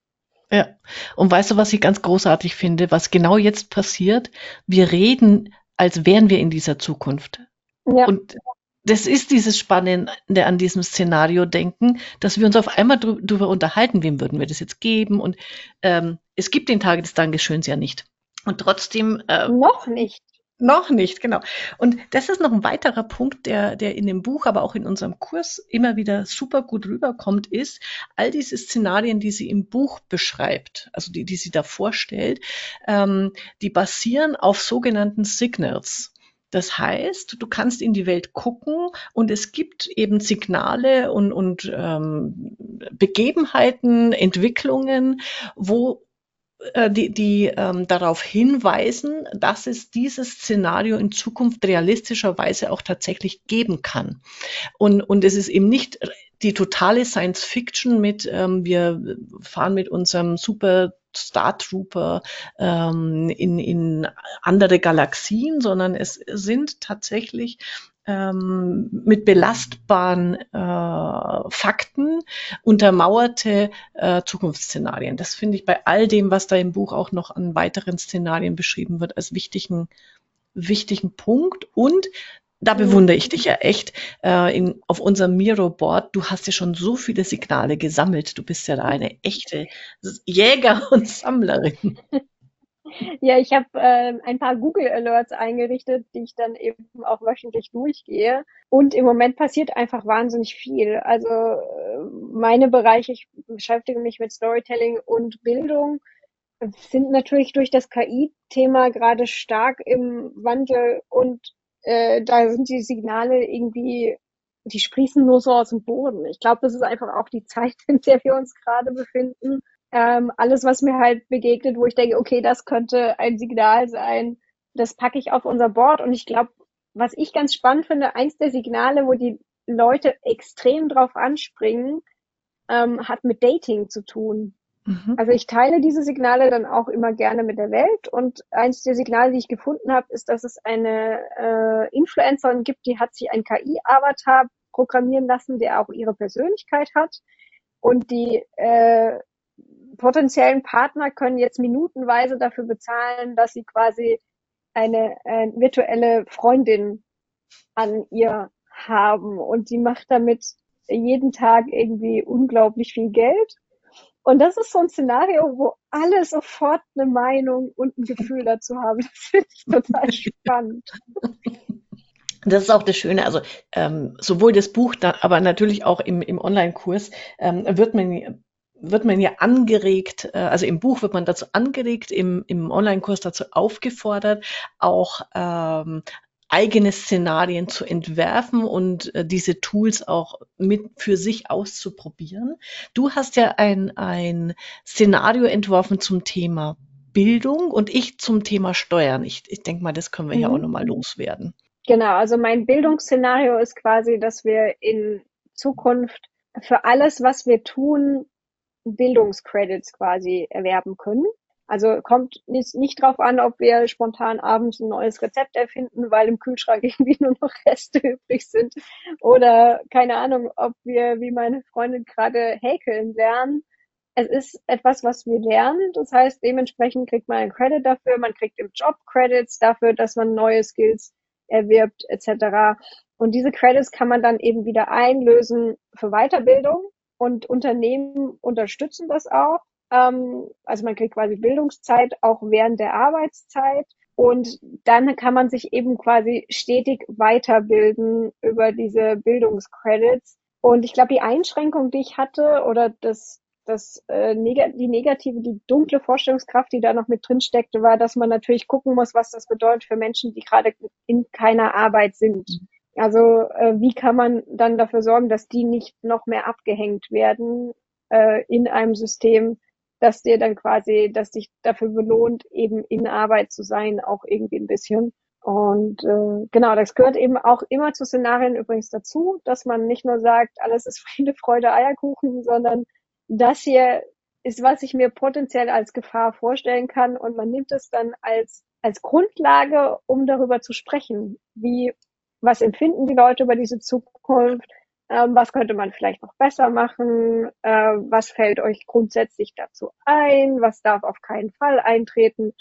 Ja. Und weißt du, was ich ganz großartig finde, was genau jetzt passiert? Wir reden, als wären wir in dieser Zukunft. Ja. Und das ist dieses Spannende an diesem Szenario denken, dass wir uns auf einmal darüber unterhalten, wem würden wir das jetzt geben. Und ähm, es gibt den Tag des Dankeschöns ja nicht. Und trotzdem. Äh, Noch nicht. Noch nicht, genau. Und das ist noch ein weiterer Punkt, der, der in dem Buch, aber auch in unserem Kurs immer wieder super gut rüberkommt, ist, all diese Szenarien, die sie im Buch beschreibt, also die, die sie da vorstellt, ähm, die basieren auf sogenannten Signals. Das heißt, du kannst in die Welt gucken und es gibt eben Signale und, und ähm, Begebenheiten, Entwicklungen, wo die, die ähm, darauf hinweisen, dass es dieses Szenario in Zukunft realistischerweise auch tatsächlich geben kann. Und, und es ist eben nicht die totale Science Fiction mit, ähm, wir fahren mit unserem super Star Trooper ähm, in, in andere Galaxien, sondern es sind tatsächlich ähm, mit belastbaren äh, Fakten untermauerte äh, Zukunftsszenarien. Das finde ich bei all dem, was da im Buch auch noch an weiteren Szenarien beschrieben wird, als wichtigen, wichtigen Punkt. Und da bewundere ich dich ja echt äh, in, auf unserem Miro-Board. Du hast ja schon so viele Signale gesammelt. Du bist ja da eine echte Jäger und Sammlerin. Ja, ich habe äh, ein paar Google Alerts eingerichtet, die ich dann eben auch wöchentlich durchgehe. Und im Moment passiert einfach wahnsinnig viel. Also äh, meine Bereiche, ich beschäftige mich mit Storytelling und Bildung, sind natürlich durch das KI-Thema gerade stark im Wandel und äh, da sind die Signale irgendwie, die sprießen nur so aus dem Boden. Ich glaube, das ist einfach auch die Zeit, in der wir uns gerade befinden ähm, alles, was mir halt begegnet, wo ich denke, okay, das könnte ein Signal sein, das packe ich auf unser Board. Und ich glaube, was ich ganz spannend finde, eins der Signale, wo die Leute extrem drauf anspringen, ähm, hat mit Dating zu tun. Mhm. Also ich teile diese Signale dann auch immer gerne mit der Welt. Und eins der Signale, die ich gefunden habe, ist, dass es eine äh, Influencerin gibt, die hat sich ein KI-Avatar programmieren lassen, der auch ihre Persönlichkeit hat. Und die äh, potenziellen Partner können jetzt minutenweise dafür bezahlen, dass sie quasi eine äh, virtuelle Freundin an ihr haben und sie macht damit jeden Tag irgendwie unglaublich viel Geld. Und das ist so ein Szenario, wo alle sofort eine Meinung und ein Gefühl dazu haben. Das finde ich total spannend. Das ist auch das Schöne, also ähm, sowohl das Buch, da, aber natürlich auch im, im Online-Kurs ähm, wird man wird man ja angeregt, äh, also im Buch wird man dazu angeregt, im, im Online-Kurs dazu aufgefordert, auch ähm, eigene Szenarien zu entwerfen und äh, diese Tools auch mit für sich auszuprobieren. Du hast ja ein, ein Szenario entworfen zum Thema Bildung und ich zum Thema Steuern. Ich, ich denke mal, das können wir mhm. ja auch nochmal loswerden. Genau, also mein Bildungsszenario ist quasi, dass wir in Zukunft für alles, was wir tun, Bildungscredits quasi erwerben können. Also kommt nicht, nicht drauf an, ob wir spontan abends ein neues Rezept erfinden, weil im Kühlschrank irgendwie nur noch Reste übrig sind. Oder keine Ahnung, ob wir, wie meine Freundin gerade häkeln lernen. Es ist etwas, was wir lernen. Das heißt, dementsprechend kriegt man einen Credit dafür. Man kriegt im Job Credits dafür, dass man neue Skills erwirbt, etc. Und diese Credits kann man dann eben wieder einlösen für Weiterbildung. Und Unternehmen unterstützen das auch. Ähm, also man kriegt quasi Bildungszeit auch während der Arbeitszeit. Und dann kann man sich eben quasi stetig weiterbilden über diese Bildungscredits. Und ich glaube, die Einschränkung, die ich hatte, oder das, das äh, neg die negative, die dunkle Vorstellungskraft, die da noch mit drin steckte, war, dass man natürlich gucken muss, was das bedeutet für Menschen, die gerade in keiner Arbeit sind. Also äh, wie kann man dann dafür sorgen, dass die nicht noch mehr abgehängt werden äh, in einem System, dass dir dann quasi, dass dich dafür belohnt, eben in Arbeit zu sein, auch irgendwie ein bisschen. Und äh, genau, das gehört eben auch immer zu Szenarien übrigens dazu, dass man nicht nur sagt, alles ist Friede, Freude, Eierkuchen, sondern das hier ist, was ich mir potenziell als Gefahr vorstellen kann und man nimmt es dann als als Grundlage, um darüber zu sprechen. Wie was empfinden die Leute über diese Zukunft, ähm, was könnte man vielleicht noch besser machen, äh, was fällt euch grundsätzlich dazu ein, was darf auf keinen Fall eintreten.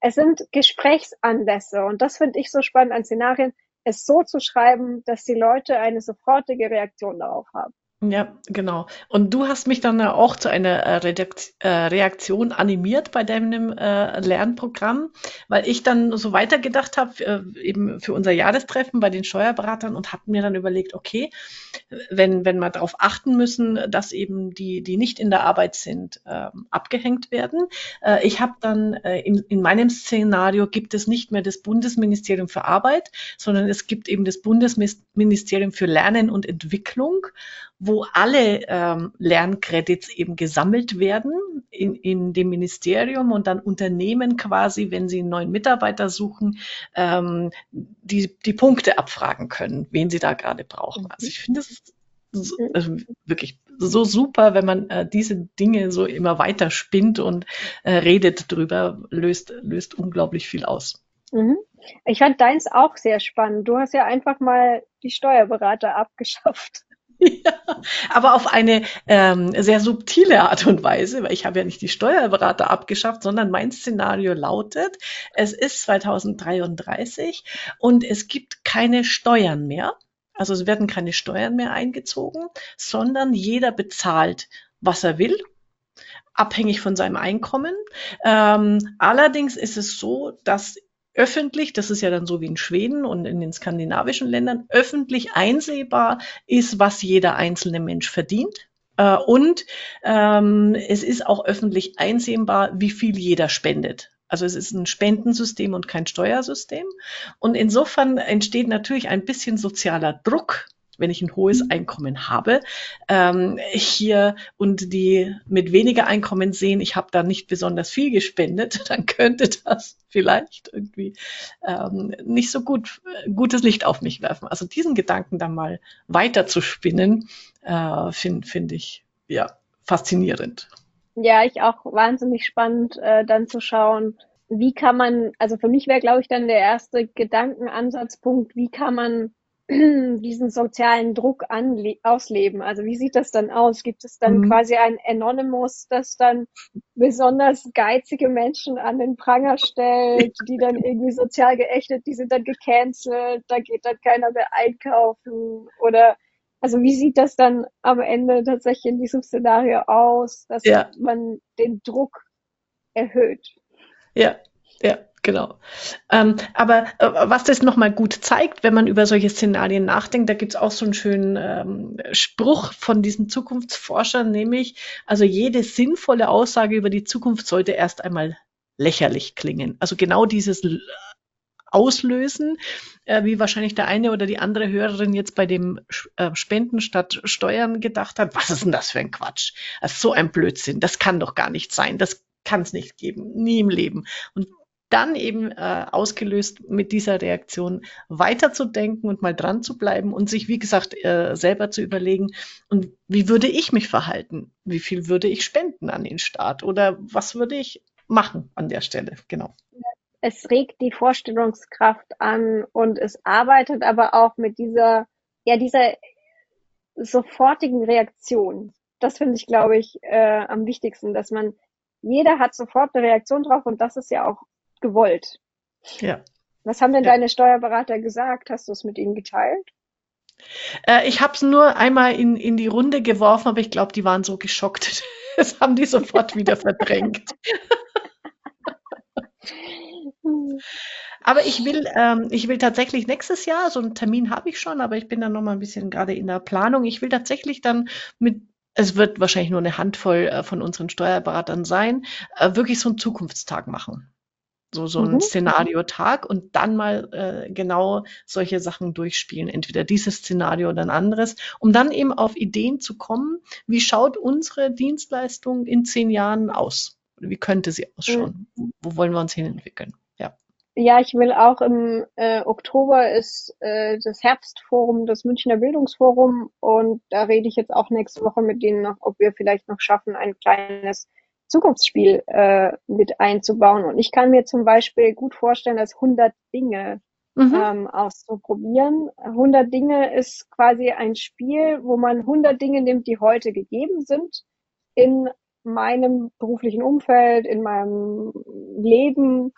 Es sind Gesprächsanlässe und das finde ich so spannend an Szenarien, es so zu schreiben, dass die Leute eine sofortige Reaktion darauf haben. Ja, genau. Und du hast mich dann auch zu einer äh, äh, Reaktion animiert bei deinem äh, Lernprogramm, weil ich dann so weitergedacht habe, eben für unser Jahrestreffen bei den Steuerberatern und habe mir dann überlegt, okay, wenn, wenn wir darauf achten müssen, dass eben die, die nicht in der Arbeit sind, ähm, abgehängt werden. ich habe dann in, in meinem Szenario gibt es nicht mehr das Bundesministerium für Arbeit, sondern es gibt eben das Bundesministerium für Lernen und Entwicklung. Wo alle ähm, Lerncredits eben gesammelt werden in, in dem Ministerium und dann Unternehmen quasi, wenn sie einen neuen Mitarbeiter suchen, ähm, die, die Punkte abfragen können, wen sie da gerade brauchen. Also ich finde, ist so, also wirklich so super, wenn man äh, diese Dinge so immer weiter spinnt und äh, redet drüber, löst, löst unglaublich viel aus. Mhm. Ich fand deins auch sehr spannend. Du hast ja einfach mal die Steuerberater abgeschafft. Aber auf eine ähm, sehr subtile Art und Weise, weil ich habe ja nicht die Steuerberater abgeschafft, sondern mein Szenario lautet, es ist 2033 und es gibt keine Steuern mehr. Also es werden keine Steuern mehr eingezogen, sondern jeder bezahlt, was er will, abhängig von seinem Einkommen. Ähm, allerdings ist es so, dass öffentlich, das ist ja dann so wie in Schweden und in den skandinavischen Ländern, öffentlich einsehbar ist, was jeder einzelne Mensch verdient. Äh, und ähm, es ist auch öffentlich einsehbar, wie viel jeder spendet. Also es ist ein Spendensystem und kein Steuersystem. Und insofern entsteht natürlich ein bisschen sozialer Druck wenn ich ein hohes. Einkommen habe, ähm, hier und die mit weniger Einkommen sehen, ich habe da nicht besonders viel gespendet, dann könnte das vielleicht irgendwie ähm, nicht so gut gutes Licht auf mich werfen. Also diesen Gedanken dann mal weiter zu spinnen, äh, finde find ich ja faszinierend. Ja, ich auch wahnsinnig spannend, äh, dann zu schauen, wie kann man, also für mich wäre, glaube ich, dann der erste Gedankenansatzpunkt, wie kann man diesen sozialen Druck ausleben? Also wie sieht das dann aus? Gibt es dann mhm. quasi ein Anonymous, das dann besonders geizige Menschen an den Pranger stellt, die dann irgendwie sozial geächtet, die sind dann gecancelt, da geht dann keiner mehr einkaufen oder also wie sieht das dann am Ende tatsächlich in diesem Szenario aus, dass ja. man den Druck erhöht? Ja, ja. Genau. Ähm, aber äh, was das nochmal gut zeigt, wenn man über solche Szenarien nachdenkt, da gibt's auch so einen schönen ähm, Spruch von diesen Zukunftsforschern, nämlich, also jede sinnvolle Aussage über die Zukunft sollte erst einmal lächerlich klingen. Also genau dieses Auslösen, äh, wie wahrscheinlich der eine oder die andere Hörerin jetzt bei dem äh, Spenden statt Steuern gedacht hat, was ist denn das für ein Quatsch? Das ist so ein Blödsinn, das kann doch gar nicht sein, das kann es nicht geben, nie im Leben. Und dann eben äh, ausgelöst mit dieser Reaktion weiterzudenken und mal dran zu bleiben und sich, wie gesagt, äh, selber zu überlegen, und wie würde ich mich verhalten? Wie viel würde ich spenden an den Staat? Oder was würde ich machen an der Stelle? Genau. Es regt die Vorstellungskraft an und es arbeitet aber auch mit dieser, ja, dieser sofortigen Reaktion. Das finde ich, glaube ich, äh, am wichtigsten, dass man jeder hat sofort eine Reaktion drauf und das ist ja auch gewollt. Ja. Was haben denn ja. deine Steuerberater gesagt? Hast du es mit ihnen geteilt? Äh, ich habe es nur einmal in, in die Runde geworfen, aber ich glaube, die waren so geschockt. Das haben die sofort wieder verdrängt. aber ich will, ähm, ich will tatsächlich nächstes Jahr, so einen Termin habe ich schon, aber ich bin dann noch mal ein bisschen gerade in der Planung. Ich will tatsächlich dann mit es wird wahrscheinlich nur eine Handvoll äh, von unseren Steuerberatern sein, äh, wirklich so einen Zukunftstag machen so, so ein mhm. Szenario-Tag und dann mal äh, genau solche Sachen durchspielen. Entweder dieses Szenario oder ein anderes, um dann eben auf Ideen zu kommen, wie schaut unsere Dienstleistung in zehn Jahren aus? Wie könnte sie ausschauen? Mhm. Wo wollen wir uns hin entwickeln? Ja. Ja, ich will auch im äh, Oktober ist äh, das Herbstforum, das Münchner Bildungsforum und da rede ich jetzt auch nächste Woche mit denen noch, ob wir vielleicht noch schaffen, ein kleines Zukunftsspiel äh, mit einzubauen. Und ich kann mir zum Beispiel gut vorstellen, dass 100 Dinge mhm. ähm, auszuprobieren. 100 Dinge ist quasi ein Spiel, wo man 100 Dinge nimmt, die heute gegeben sind in meinem beruflichen Umfeld, in meinem Leben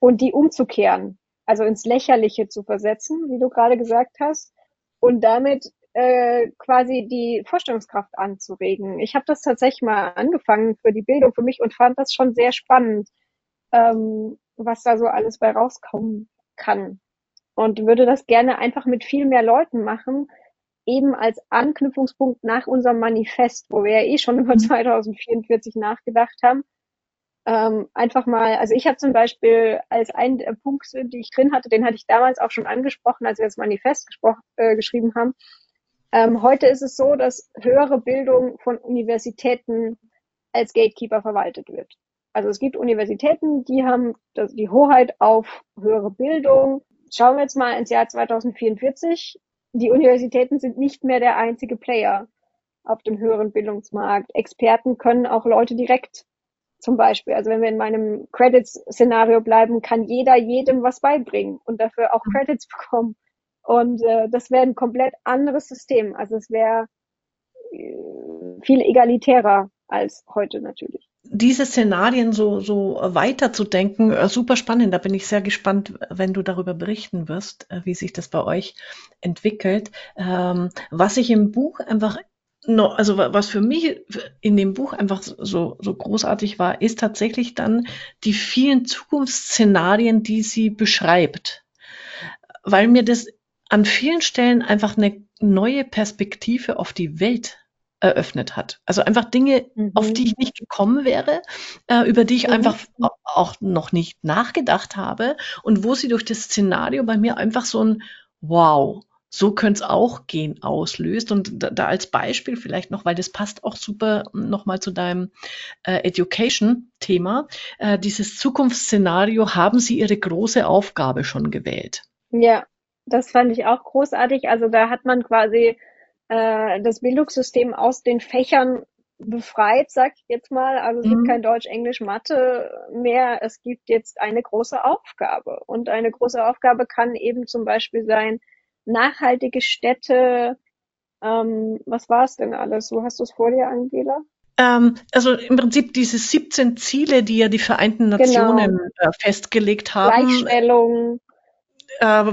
und die umzukehren, also ins Lächerliche zu versetzen, wie du gerade gesagt hast, und damit äh, quasi die Vorstellungskraft anzuregen. Ich habe das tatsächlich mal angefangen für die Bildung für mich und fand das schon sehr spannend, ähm, was da so alles bei rauskommen kann. Und würde das gerne einfach mit viel mehr Leuten machen, eben als Anknüpfungspunkt nach unserem Manifest, wo wir ja eh schon über 2044 nachgedacht haben. Ähm, einfach mal, also ich habe zum Beispiel als einen der Punkte, die ich drin hatte, den hatte ich damals auch schon angesprochen, als wir das Manifest äh, geschrieben haben, Ähm, heute ist es so, dass höhere Bildung von Universitäten als Gatekeeper verwaltet wird. Also es gibt Universitäten, die haben die Hoheit auf höhere Bildung. Schauen wir jetzt mal ins Jahr 2044. Die Universitäten sind nicht mehr der einzige Player auf dem höheren Bildungsmarkt. Experten können auch Leute direkt zum Beispiel, also wenn wir in meinem Credits-Szenario bleiben, kann jeder jedem was beibringen und dafür auch. Credits bekommen. Und äh, das wäre ein komplett anderes System. Also es wäre äh, viel egalitärer als heute natürlich. Diese Szenarien so, so weiterzudenken, äh, super spannend. Da bin ich sehr gespannt, wenn du darüber berichten wirst, äh, wie sich das bei euch entwickelt. Ähm, was ich im Buch einfach no, also was für mich in dem Buch einfach so, so großartig war, ist tatsächlich dann die vielen Zukunftsszenarien, die sie beschreibt. Weil mir das an vielen Stellen einfach eine neue Perspektive auf die Welt eröffnet hat. Also einfach Dinge, mhm. auf die ich nicht gekommen wäre, äh, über die ich mhm. einfach auch noch nicht nachgedacht habe und wo sie durch das Szenario bei mir einfach so ein Wow, so könnte es auch gehen, auslöst. Und da, da, als Beispiel vielleicht noch, weil das passt auch super nochmal zu deinem äh, Education-Thema. Äh, dieses Zukunftsszenario, haben Sie Ihre große Aufgabe schon gewählt? Ja, das fand ich auch großartig. Also da hat man quasi äh, das Bildungssystem aus den Fächern befreit, sag ich jetzt mal. Also es mhm. gibt kein Deutsch, Englisch, Mathe mehr. Es gibt jetzt eine große Aufgabe. Und eine große Aufgabe kann eben zum Beispiel sein, nachhaltige Städte. Ähm, was war es denn alles? Wo hast du es vor dir, Angela? Ähm, also im Prinzip diese 17 Ziele, die ja die Vereinten genau. Nationen genau. festgelegt haben. Gleichstellung. Äh,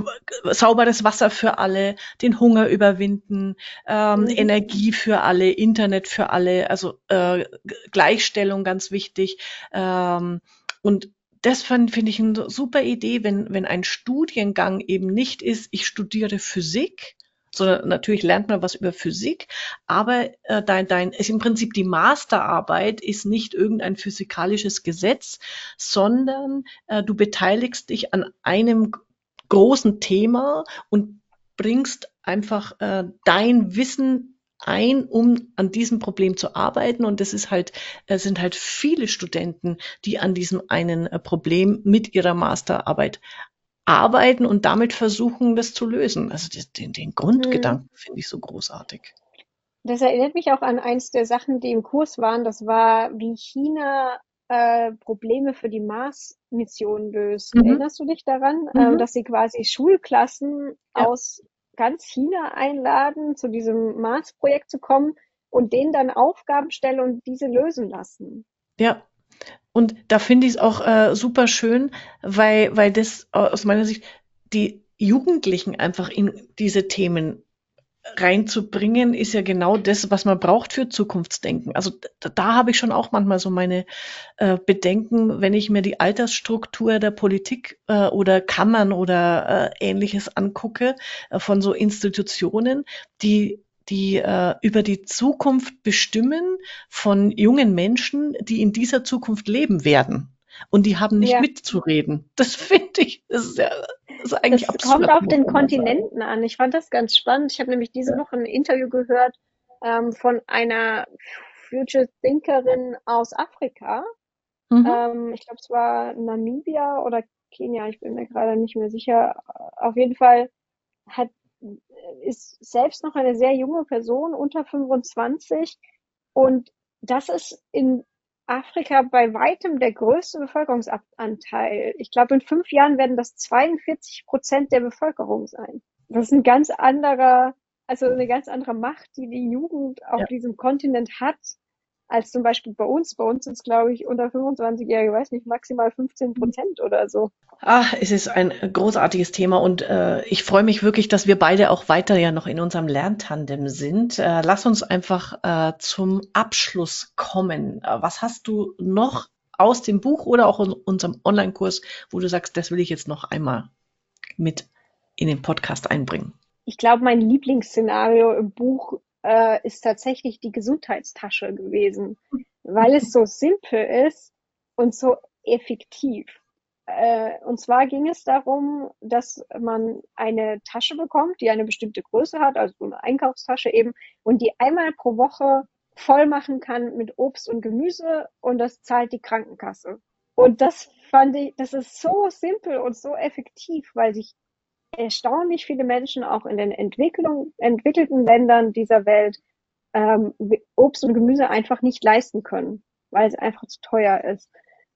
sauberes Wasser für alle, den Hunger überwinden, ähm, mhm. Energie für alle, Internet für alle, also äh, Gleichstellung ganz wichtig. Ähm, und das finde ich eine super Idee, wenn, wenn ein Studiengang eben nicht ist, ich studiere Physik, sondern natürlich lernt man was über Physik, aber äh, dein, dein ist im Prinzip die Masterarbeit ist nicht irgendein physikalisches Gesetz, sondern äh, du beteiligst dich an einem großen Thema und bringst einfach äh, dein Wissen ein, um an diesem Problem zu arbeiten. Und das ist halt, es sind halt viele Studenten, die an diesem einen äh, Problem mit ihrer Masterarbeit arbeiten und damit versuchen, das zu lösen. Also den, den Grundgedanken mhm. finde ich so großartig. Das erinnert mich auch an eins der Sachen, die im Kurs waren. Das war, wie China äh, Probleme für die Mars-Mission löst. Mhm. Erinnerst du dich daran, äh, mhm. äh, dass sie quasi Schulklassen ja. aus ganz China einladen, zu diesem Mars-Projekt zu kommen und denen dann Aufgaben stellen und diese lösen lassen. Ja. Und da finde ich es auch äh, super schön, weil, weil das aus meiner Sicht die Jugendlichen einfach in diese Themen reinzubringen, ist ja genau das, was man braucht für Zukunftsdenken. Also da, da habe ich schon auch manchmal so meine äh, Bedenken, wenn ich mir die Altersstruktur der Politik äh, oder Kammern oder äh, ähnliches angucke äh, von so Institutionen, die die äh, über die Zukunft bestimmen von jungen Menschen, die in dieser Zukunft leben werden. Und die haben nicht ja. mitzureden. Das finde ich, das ist ja das ist eigentlich das absurd. kommt auf den Kontinenten an. Ich fand das ganz spannend. Ich habe nämlich diese Woche ein Interview gehört ähm, von einer Future Thinkerin aus Afrika. Mhm. Ähm, ich glaube, es war Namibia oder Kenia, ich bin mir gerade nicht mehr sicher. Auf jeden Fall hat, ist selbst noch eine sehr junge Person, unter 25. Und das ist in Afrika bei weitem der größte Bevölkerungsanteil. Ich glaube, in fünf Jahren werden das 42 Prozent der Bevölkerung sein. Das ist ein ganz anderer, also eine ganz andere Macht, die die Jugend auf ja. diesem Kontinent hat, als zum Beispiel bei uns. Bei uns sind es, glaube ich, unter 25-Jährige, weiß nicht, maximal 15 Prozent oder so. Ah, es ist ein großartiges Thema und äh, ich freue mich wirklich, dass wir beide auch weiter ja noch in unserem Lerntandem sind. Äh, lass uns einfach äh, zum Abschluss kommen. Äh, was hast du noch aus dem Buch oder auch in unserem Online-Kurs, wo du sagst, das will ich jetzt noch einmal mit in den Podcast einbringen? Ich glaube, mein Lieblingsszenario im Buch äh, ist tatsächlich die Gesundheitstasche gewesen, weil es so simpel ist und so effektiv. äh, und zwar ging es darum, dass man eine Tasche bekommt, die eine bestimmte Größe hat, also so eine Einkaufstasche eben, und die einmal pro Woche voll machen kann mit Obst und Gemüse und das zahlt die Krankenkasse. Und das fand ich, das ist so simpel und so effektiv, weil sich erstaunlich viele Menschen auch in den entwickelten Ländern dieser Welt ähm, Obst und Gemüse einfach nicht leisten können, weil es einfach zu teuer ist.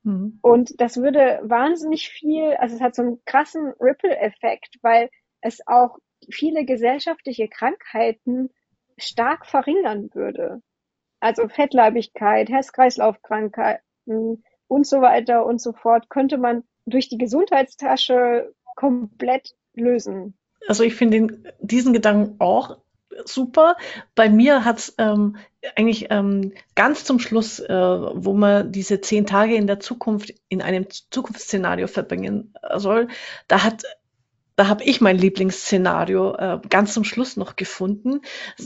Mhm. Und das würde wahnsinnig viel, also es hat so einen krassen Ripple-Effekt, weil es auch viele gesellschaftliche Krankheiten stark verringern würde. Also Fettleibigkeit, Herz-Kreislauf-Krankheiten und so weiter und so fort, könnte man durch die Gesundheitstasche komplett lösen. Also ich finde diesen Gedanken auch super. Bei mir hat es ähm, eigentlich ähm, ganz zum Schluss, äh, wo man diese zehn Tage in der Zukunft in einem Zukunftsszenario verbringen soll, da hat da habe ich mein Lieblingsszenario äh, ganz zum Schluss noch gefunden,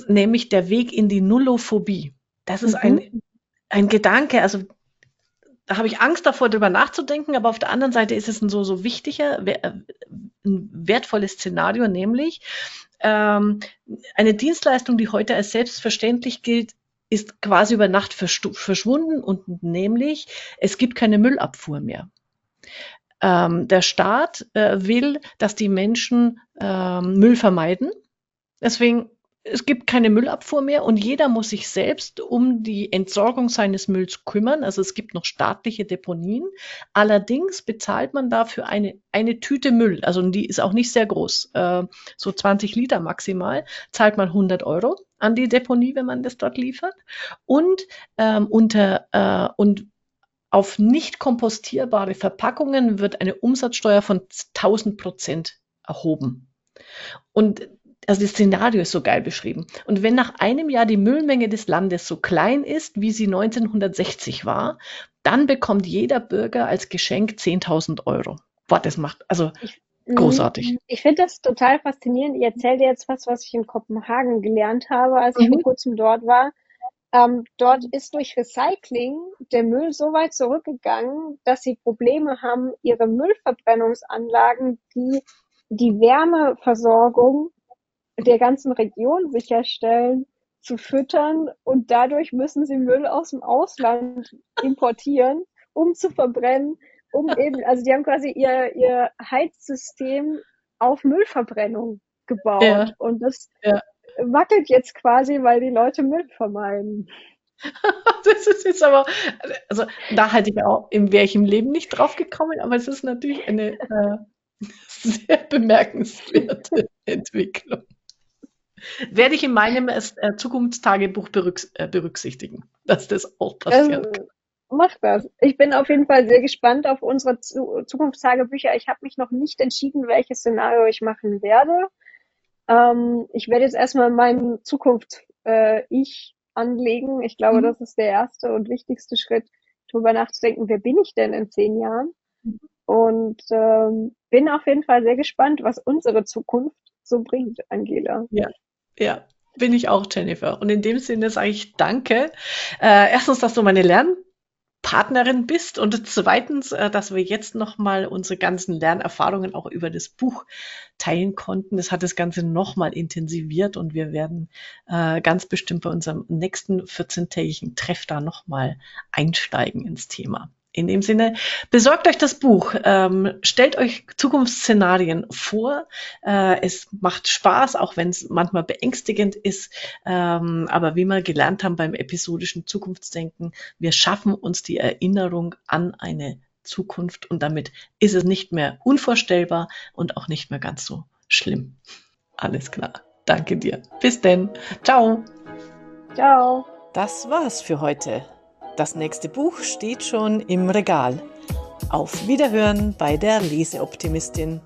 nämlich der Weg in die Nullophobie. Das ist mhm. ein, ein Gedanke, also da habe ich Angst davor, darüber nachzudenken, aber auf der anderen Seite ist es ein so, so wichtiger, ein wertvolles Szenario, nämlich ähm, eine Dienstleistung, die heute als selbstverständlich gilt, ist quasi über Nacht verschwunden und nämlich es gibt keine Müllabfuhr mehr. Ähm, der Staat äh, will, dass die Menschen ähm, Müll vermeiden. Deswegen es gibt keine Müllabfuhr mehr und jeder muss sich selbst um die Entsorgung seines Mülls kümmern. Also es gibt noch staatliche Deponien. Allerdings bezahlt man dafür eine, eine Tüte Müll. Also die ist auch nicht sehr groß. Äh, so 20 Liter maximal. Zahlt man 100 Euro an die Deponie, wenn man das dort liefert. Und ähm, unter, äh, und auf nicht kompostierbare Verpackungen wird eine Umsatzsteuer von 1000 Prozent erhoben. Und also das Szenario ist so geil beschrieben. Und wenn nach einem Jahr die Müllmenge des Landes so klein ist, wie sie 1960 war, dann bekommt jeder Bürger als Geschenk 10.000 Euro. Boah, das macht, also mhm. großartig. Ich finde das total faszinierend. Ich erzähle dir jetzt was, was ich in Kopenhagen gelernt habe, als ich mhm. vor kurzem dort war. Ähm, dort ist durch Recycling der Müll so weit zurückgegangen, dass sie Probleme haben, ihre Müllverbrennungsanlagen, die die Wärmeversorgung der ganzen Region sicherstellen, zu füttern und dadurch müssen sie Müll aus dem Ausland importieren, um zu verbrennen, um eben, also die haben quasi ihr, ihr Heizsystem auf Müllverbrennung gebaut ja. und das ja. wackelt jetzt quasi, weil die Leute Müll vermeiden. das ist jetzt aber, also da hätte ich auch in welchem Leben nicht drauf gekommen, aber es ist natürlich eine äh, sehr bemerkenswerte Entwicklung. Werde ich in meinem äh, Zukunftstagebuch berücks äh, berücksichtigen, dass das auch passiert. Ähm, mach das. Ich bin auf jeden Fall sehr gespannt auf unsere Zu Zukunftstagebücher. Ich habe mich noch nicht entschieden, welches Szenario ich machen werde. Ähm, ich werde jetzt erstmal meinen Zukunft-Ich äh, anlegen. Ich glaube, mhm. das ist der erste und wichtigste Schritt, darüber nachzudenken, wer bin ich denn in zehn Jahren? Mhm. Und ähm, bin auf jeden Fall sehr gespannt, was unsere Zukunft so bringt, Angela. Ja, ja, bin ich auch, Jennifer. Und in dem Sinne sage ich danke. Äh, erstens, dass du meine Lernpartnerin bist und zweitens, äh, dass wir jetzt nochmal unsere ganzen Lernerfahrungen auch über das Buch teilen konnten. Das hat das Ganze nochmal intensiviert und wir werden äh, ganz bestimmt bei unserem nächsten 14-tägigen Treff da nochmal einsteigen ins Thema. In dem Sinne, besorgt euch das Buch, ähm, stellt euch Zukunftsszenarien vor. Äh, es macht Spaß, auch wenn es manchmal beängstigend ist. Ähm, aber wie wir gelernt haben beim episodischen Zukunftsdenken, wir schaffen uns die Erinnerung an eine Zukunft und damit ist es nicht mehr unvorstellbar und auch nicht mehr ganz so schlimm. Alles klar. Danke dir. Bis denn. Ciao. Ciao. Das war's für heute. Das nächste Buch steht schon im Regal. Auf Wiederhören bei der Leseoptimistin.